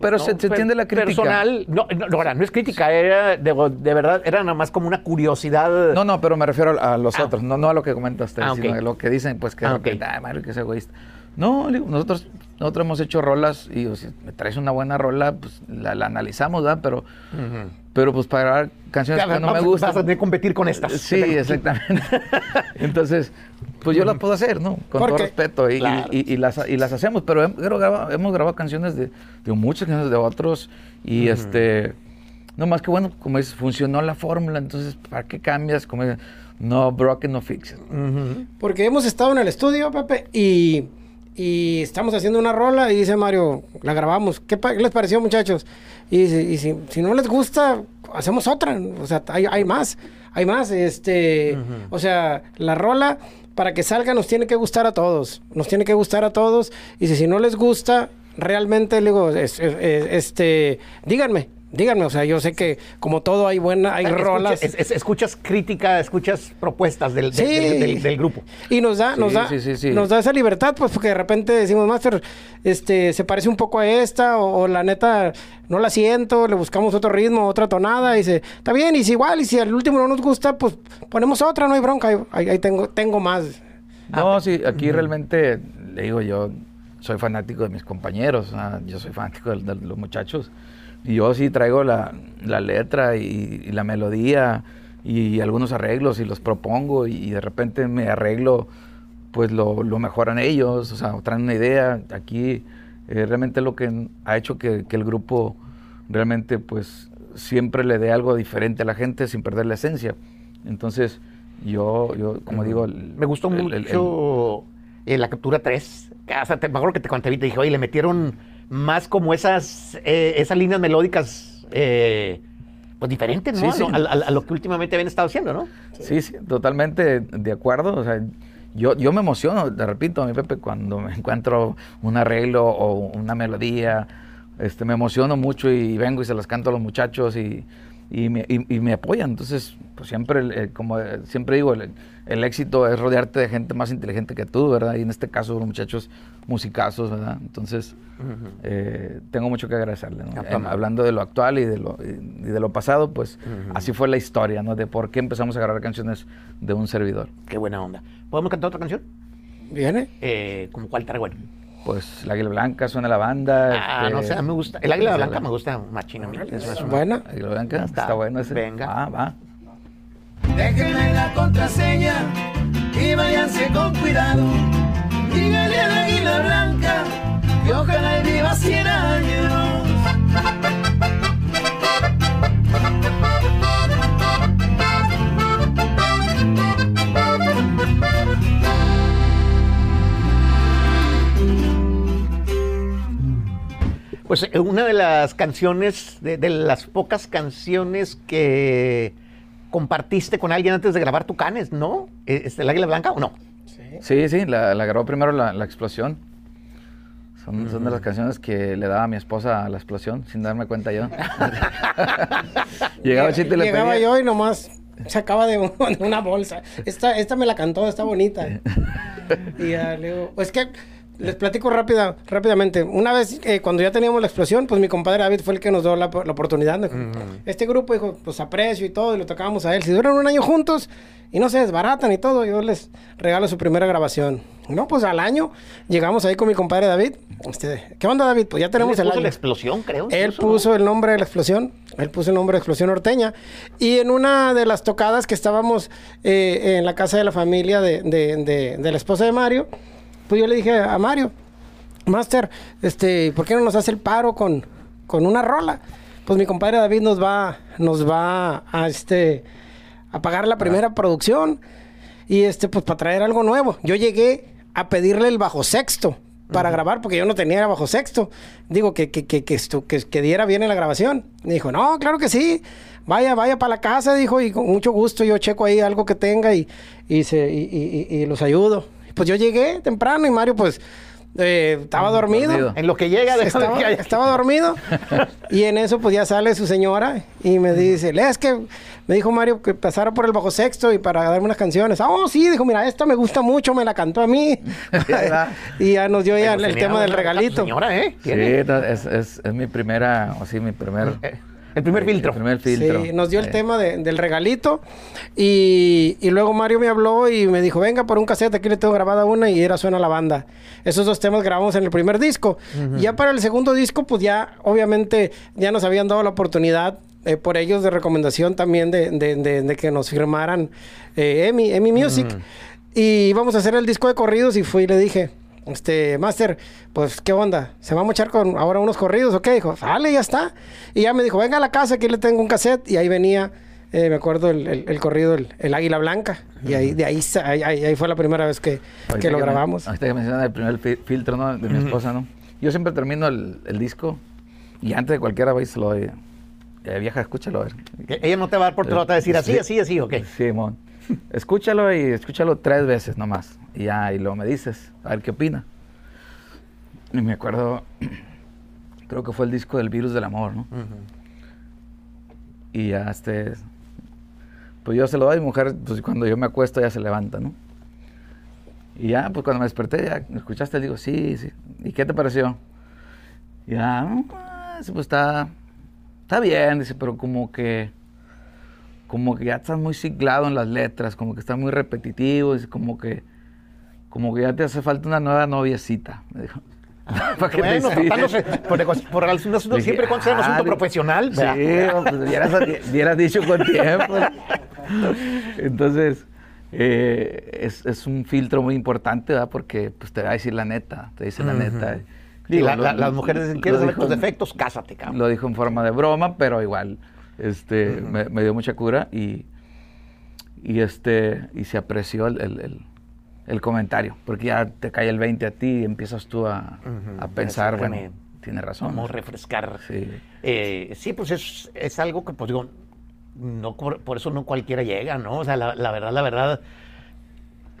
pero se, entiende la crítica. Personal. No, no, no, ahora, no es crítica, era de, de verdad, era nada más como una curiosidad. No, no, pero me refiero a, a los Ah. otros, no, no a lo que comentaste, Ah, sino a lo que dicen, pues que Ah, de ok. repente, "Ay, Mario, que es egoísta. No, digo, nosotros, nosotros hemos hecho rolas y o sea, me traes una buena rola, pues la, la analizamos, ¿verdad? Pero, pero pues para grabar canciones que no me gustan. Vas a tener que competir con estas. Sí, exactamente. Entonces, pues yo las puedo hacer, ¿no? Con todo respeto. Y, y- Claro. y- y las, y las hacemos, pero hem- hemos grabado, hemos grabado canciones de, de muchas canciones de otros. Y este, no más que bueno, como dices, funcionó la fórmula, entonces, ¿para qué cambias? Como dicen, no broken, no fixed. Ujú. Porque hemos estado en el estudio, Pepe, y, y estamos haciendo una rola y dice Mario, la grabamos. ¿Qué, pa- les pareció, muchachos? Y, dice, y si, si no les gusta, hacemos otra. O sea, hay, hay más, hay más. Este, O sea, la rola, para que salga, nos tiene que gustar a todos. Nos tiene que gustar a todos. Y si, si no les gusta, realmente, le digo, es- es- es- este, díganme. Díganme, o sea, yo sé que como todo hay buena, hay Escucha- rolas. es- es- escuchas crítica, escuchas propuestas del, Sí. del- del- del grupo. Y nos da, nos Sí, da, sí, sí, sí. nos da esa libertad, pues, porque de repente decimos, Master, este, se parece un poco a esta, o, o la neta, no la siento, le buscamos otro ritmo, otra tonada, y dice, está bien, y si igual, y si al último no nos gusta, pues ponemos otra, no hay bronca, ahí, tengo, tengo más. No, sí, aquí realmente, le digo, yo soy fanático de mis compañeros, ah, yo soy fanático de, de los muchachos. Y yo sí traigo la, la letra y, y la melodía y algunos arreglos y los propongo y de repente me arreglo, pues lo, lo mejoran ellos, o sea, traen una idea. Aquí eh, realmente lo que ha hecho que, que el grupo realmente pues siempre le dé algo diferente a la gente sin perder la esencia. Entonces, yo, yo como digo... el- Me gustó el- el- mucho eh, la captura 3. O sea, te, me acuerdo que te conté te dije, oye, le metieron más como esas, eh, esas líneas melódicas, eh, pues diferentes, ¿no? Sí, A sí. lo- A, a- a lo que últimamente habían estado haciendo, ¿no? Sí, sí, totalmente de acuerdo. O sea, yo, yo me emociono, te repito, mi Pepe, cuando me encuentro un arreglo o una melodía, este, me emociono mucho y vengo y se las canto a los muchachos y, y me, y- y me apoyan. Entonces, pues siempre, el- el- como eh, siempre digo, el, el éxito es rodearte de gente más inteligente que tú, ¿verdad? Y en este caso, los muchachos musicazos, ¿verdad? Entonces, eh, tengo mucho que agradecerle, ¿no? Ah, Eh, toma. hablando de lo actual y de lo, y de lo pasado, pues así fue la historia, ¿no? De por qué empezamos a grabar canciones de un servidor. Qué buena onda. ¿Podemos cantar otra canción? ¿Viene? Eh, ¿Como cuál trae bueno? Pues la Águila Blanca suena la banda. Ah, este, no sé, me gusta. El águila blanca la- me gusta. Eso es una- Buena. Águila Blanca, está, está. bueno ese. Venga. Va, va. Déjenme la contraseña y váyanse con cuidado. Dígale al águila blanca que ojalá viva 100 años. Pues eh, una de las canciones, de, de las pocas canciones que compartiste con alguien antes de grabar Tucanes, ¿no? Eh, ¿Es el Águila Blanca o no? Sí, sí, la, la grabó primero la, la explosión. Son, son de las canciones que le daba a mi esposa a la explosión, sin darme cuenta yo. Llegaba Chito y le Llegaba pedía- yo y nomás sacaba de, un- de una bolsa. Esta, esta me la cantó, está bonita. y ya le digo, pues que les platico rápida, rápidamente. Una vez, eh, cuando ya teníamos la explosión, pues mi compadre David fue el que nos dio la, la oportunidad. Me dijo, Este grupo, dijo, pues aprecio y todo, y lo tocábamos a él. Si duran un año juntos y no se desbaratan y todo, yo les regalo su primera grabación. No, pues al año llegamos ahí con mi compadre David. Este, ¿Qué onda, David? Pues ya tenemos Él el puso año. la explosión, creo. Él incluso, ¿no? puso el nombre de la explosión. Él puso el nombre de explosión norteña. Y en una de las tocadas que estábamos eh, en la casa de la familia de, de- de- de la esposa de Mario, pues yo le dije a Mario, Master, este, ¿por qué no nos hace el paro con, con una rola? Pues mi compadre David nos va, nos va a este a pagar la primera producción y este, pues para traer algo nuevo. Yo llegué a pedirle el bajo sexto para grabar, porque yo no tenía bajo sexto. Digo, que, que, que, que, estu- que, que diera bien en la grabación. Y dijo, no, claro que sí. Vaya, vaya para la casa, dijo, y con mucho gusto yo checo ahí algo que tenga y, y, se, y- y- y los ayudo. Pues yo llegué temprano y Mario, pues, eh, estaba dormido. dormido. En lo que llega, de Estaba, estaba dormido. y en eso, pues ya sale su señora y me dice, "Le, es que me dijo Mario que pasara por el bajo sexto y para darme unas canciones. Ah, oh, sí, dijo, mira, esta me gusta mucho, me la cantó a mí. y ya nos dio ya el, tema del regalito. Señora, ¿eh? Sí, es, es, es mi primera, o sí, mi primer... El primer filtro. El primer filtro. Sí, nos dio el Eh, tema de- del regalito. Y, y luego Mario me habló y me dijo, venga por un cassette, aquí le tengo grabada una y era Suena la banda. Esos dos temas grabamos en el primer disco. Y ya para el segundo disco, pues ya, obviamente, ya nos habían dado la oportunidad eh, por ellos de recomendación también de, de- de- de que nos firmaran eh, EMI, EMI Music. Y íbamos a hacer el disco de corridos y fui y le dije, este, Master, pues, ¿qué onda? ¿Se va a mochar con ahora unos corridos o qué? Dijo, sale, ya está. Y ya me dijo, venga a la casa, aquí le tengo un cassette. Y ahí venía, eh, me acuerdo, el, el- el corrido, el, el Águila Blanca. Y ahí, de ahí, ahí, ahí- ahí fue la primera vez que, que lo me- grabamos. ahorita que mencionas el primer fi- filtro, ¿no? De mi esposa, ¿no? Yo siempre termino el, el disco y antes de cualquiera se lo doy. Eh, vieja, escúchalo, a ver. Ella no te va a dar por te va a decir así, Sí. así, así, ok. Sí, mon. Escúchalo y escúchalo tres veces nomás. Y ya, y luego me dices, a ver qué opina. Y me acuerdo, creo que fue el disco del virus del amor, ¿no? Y ya, este, pues yo se lo doy, mujer, pues cuando yo me acuesto ya se levanta, ¿no? Y ya, pues cuando me desperté, ya, ¿me escuchaste? Digo, sí, sí. ¿Y qué te pareció? Y ya, "Mm, pues está, está bien, dice, pero como que, como que ya estás muy ciclado en las letras, como que está muy repetitivo, dice, como que, como que ya te hace falta una nueva noviecita, me dijo. ¿Para qué Bueno, tratándose por, por el asunto, Dije, siempre cuando sea un ah, asunto di- profesional. Sí, pues hubieras, hubieras dicho con tiempo. Entonces, eh, es, es un filtro muy importante, ¿verdad? Porque pues, te va a decir la neta, te dice la neta. Sí, Digo, la- lo- la- las mujeres dicen, ¿quieres saber tus defectos? Cásate, cabrón. Lo dijo en forma de broma, pero igual este, me, me dio mucha cura y, y, este, y se apreció el, el- el- el comentario, porque ya te cae el 20 a ti y empiezas tú a, a pensar, bueno, tiene razón. Vamos a refrescar. Sí. Eh, sí, pues es, es algo que, pues digo, no, por, por eso no cualquiera llega, ¿no? O sea, la, la verdad, la verdad,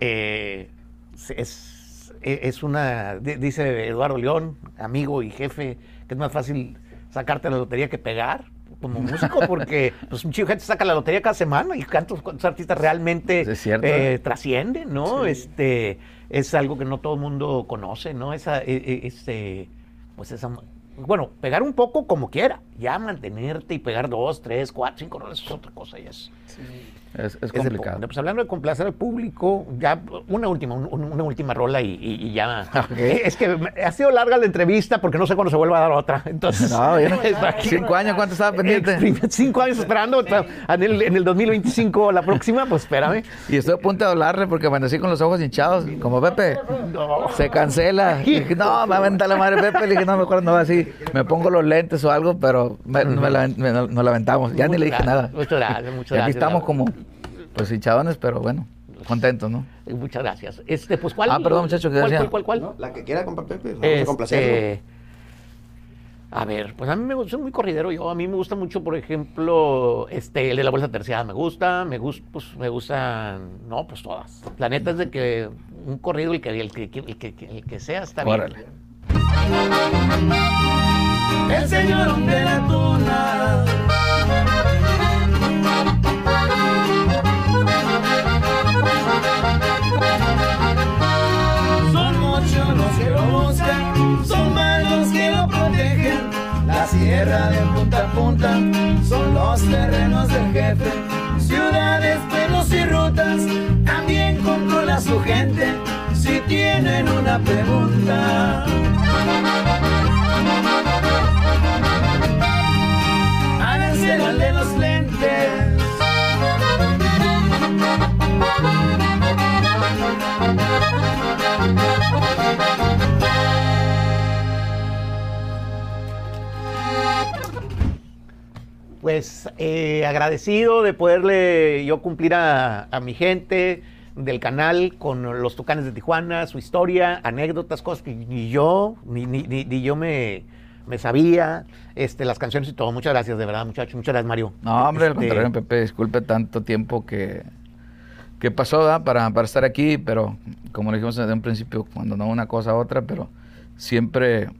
eh, es, es una, di- dice Eduardo León, amigo y jefe, que es más fácil sacarte la lotería que pegar como músico, porque pues un chico de gente saca la lotería cada semana y cuántos, cuántos artistas realmente Es cierto. eh, trascienden, ¿no? Este es algo que no todo el mundo conoce, ¿no? Esa, eh, eh, este, pues esa, bueno, pegar un poco como quiera, ya mantenerte y pegar dos, tres, cuatro, cinco roles es otra cosa, ya es, Es, es complicado. Pues hablando de complacer al público, ya una última, un- un- una última rola y, y- y ya. Es que ha sido larga la entrevista porque no sé cuándo se vuelva a dar otra. Entonces, No, para que- Cinco años, ¿cuánto estaba pendiente? Cinco años esperando. En el, en el 2025, la próxima, pues espérame. Y estoy a punto de hablarle porque amanecí con los ojos hinchados, como Pepe. No. Se cancela. Y dije, no, me aventa la madre Pepe. Le dije, no, mejor no va así. Me pongo los lentes o algo, pero me, me la, me- nos la aventamos. Ya ni le dije nada. gracias, muchas gracias, muchas Y aquí gracias. estamos como, pues hinchadones, pero bueno, contentos, ¿no? Eh, Muchas gracias. Este, pues, ¿cuál? Ah, perdón, muchacho, ¿qué ¿Cuál, decía? cuál, cuál, cuál? La que quiera, compa Pepe. Vamos a complacerlo. Este, a ver, pues a mí me gusta, soy muy corridero yo. A mí me gusta mucho, por ejemplo, este, el de la bolsa terciada me gusta, me gusta, pues me gustan, no, pues todas. La neta es de que un corrido, el que, el que, el que, el que sea, está bien. Órale. el señor de la tuna. Son más los que lo protegen. La sierra de punta a punta son los terrenos del jefe. Ciudades, pueblos y rutas también controla su gente. Si tienen una pregunta. háganse de los lentes. Pues eh, agradecido de poderle yo cumplir a, a mi gente del canal con los Tucanes de Tijuana, su historia, anécdotas, cosas que ni yo, ni, ni, ni- yo me, me sabía, este, las canciones y todo. Muchas gracias, de verdad, muchachos. Muchas gracias, Mario. No, hombre, al Este, contrario, Pepe, disculpe tanto tiempo que, que pasó ¿verdad? para, para estar aquí, pero como le dijimos desde un principio, cuando no una cosa a otra, pero siempre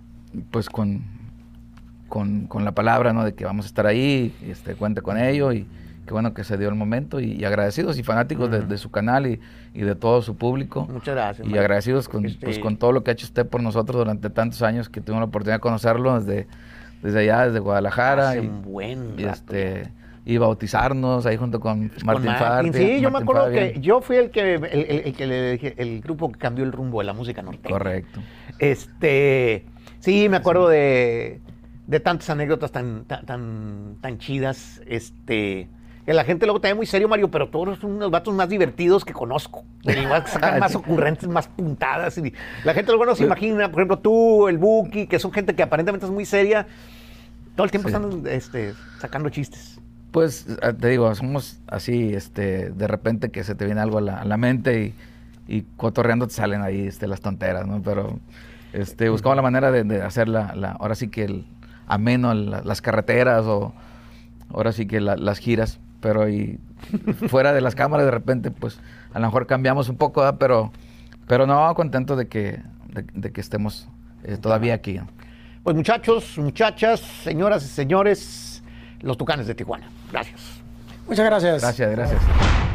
pues con, con, con la palabra, ¿no? De que vamos a estar ahí, este, cuente con ello y qué bueno que se dio el momento y, y agradecidos y fanáticos de, de su canal y, y de todo su público. Muchas gracias. Y Mario. agradecidos con, Este, pues, con todo lo que ha hecho usted por nosotros durante tantos años que tuvimos la oportunidad de conocerlo desde, desde allá, desde Guadalajara. Hace y- un buen y, rato este, y bautizarnos ahí junto con Martín Farti. Sí, yo me acuerdo Fabian. que yo fui el que el, el- el que le dije, el grupo que cambió el rumbo de la música norteña. Correcto. Este, sí, me acuerdo de, de tantas anécdotas tan, tan, tan, tan chidas. Este, que la gente luego te ve muy serio, Mario, pero todos son unos vatos más divertidos que conozco. Sacan más ocurrentes, más puntadas. Y la gente luego no se imagina, por ejemplo, tú, el Buki, que son gente que aparentemente es muy seria. Todo el tiempo Sí. están este, sacando chistes. Pues eh, te digo, somos así, este, de repente que se te viene algo a la, a la mente y, y cotorreando te salen ahí este, las tonteras, ¿no? Pero este, buscamos la manera de, de hacer la, la- ahora sí que el ameno, la- las carreteras o ahora sí que la- las giras, pero y fuera de las cámaras de repente, pues a lo mejor cambiamos un poco, ¿verdad? pero pero no, contento de que, de, de que estemos eh, todavía aquí. ¿no? Pues muchachos, muchachas, señoras y señores, los tucanes de Tijuana. Gracias. Muchas gracias. Gracias, gracias.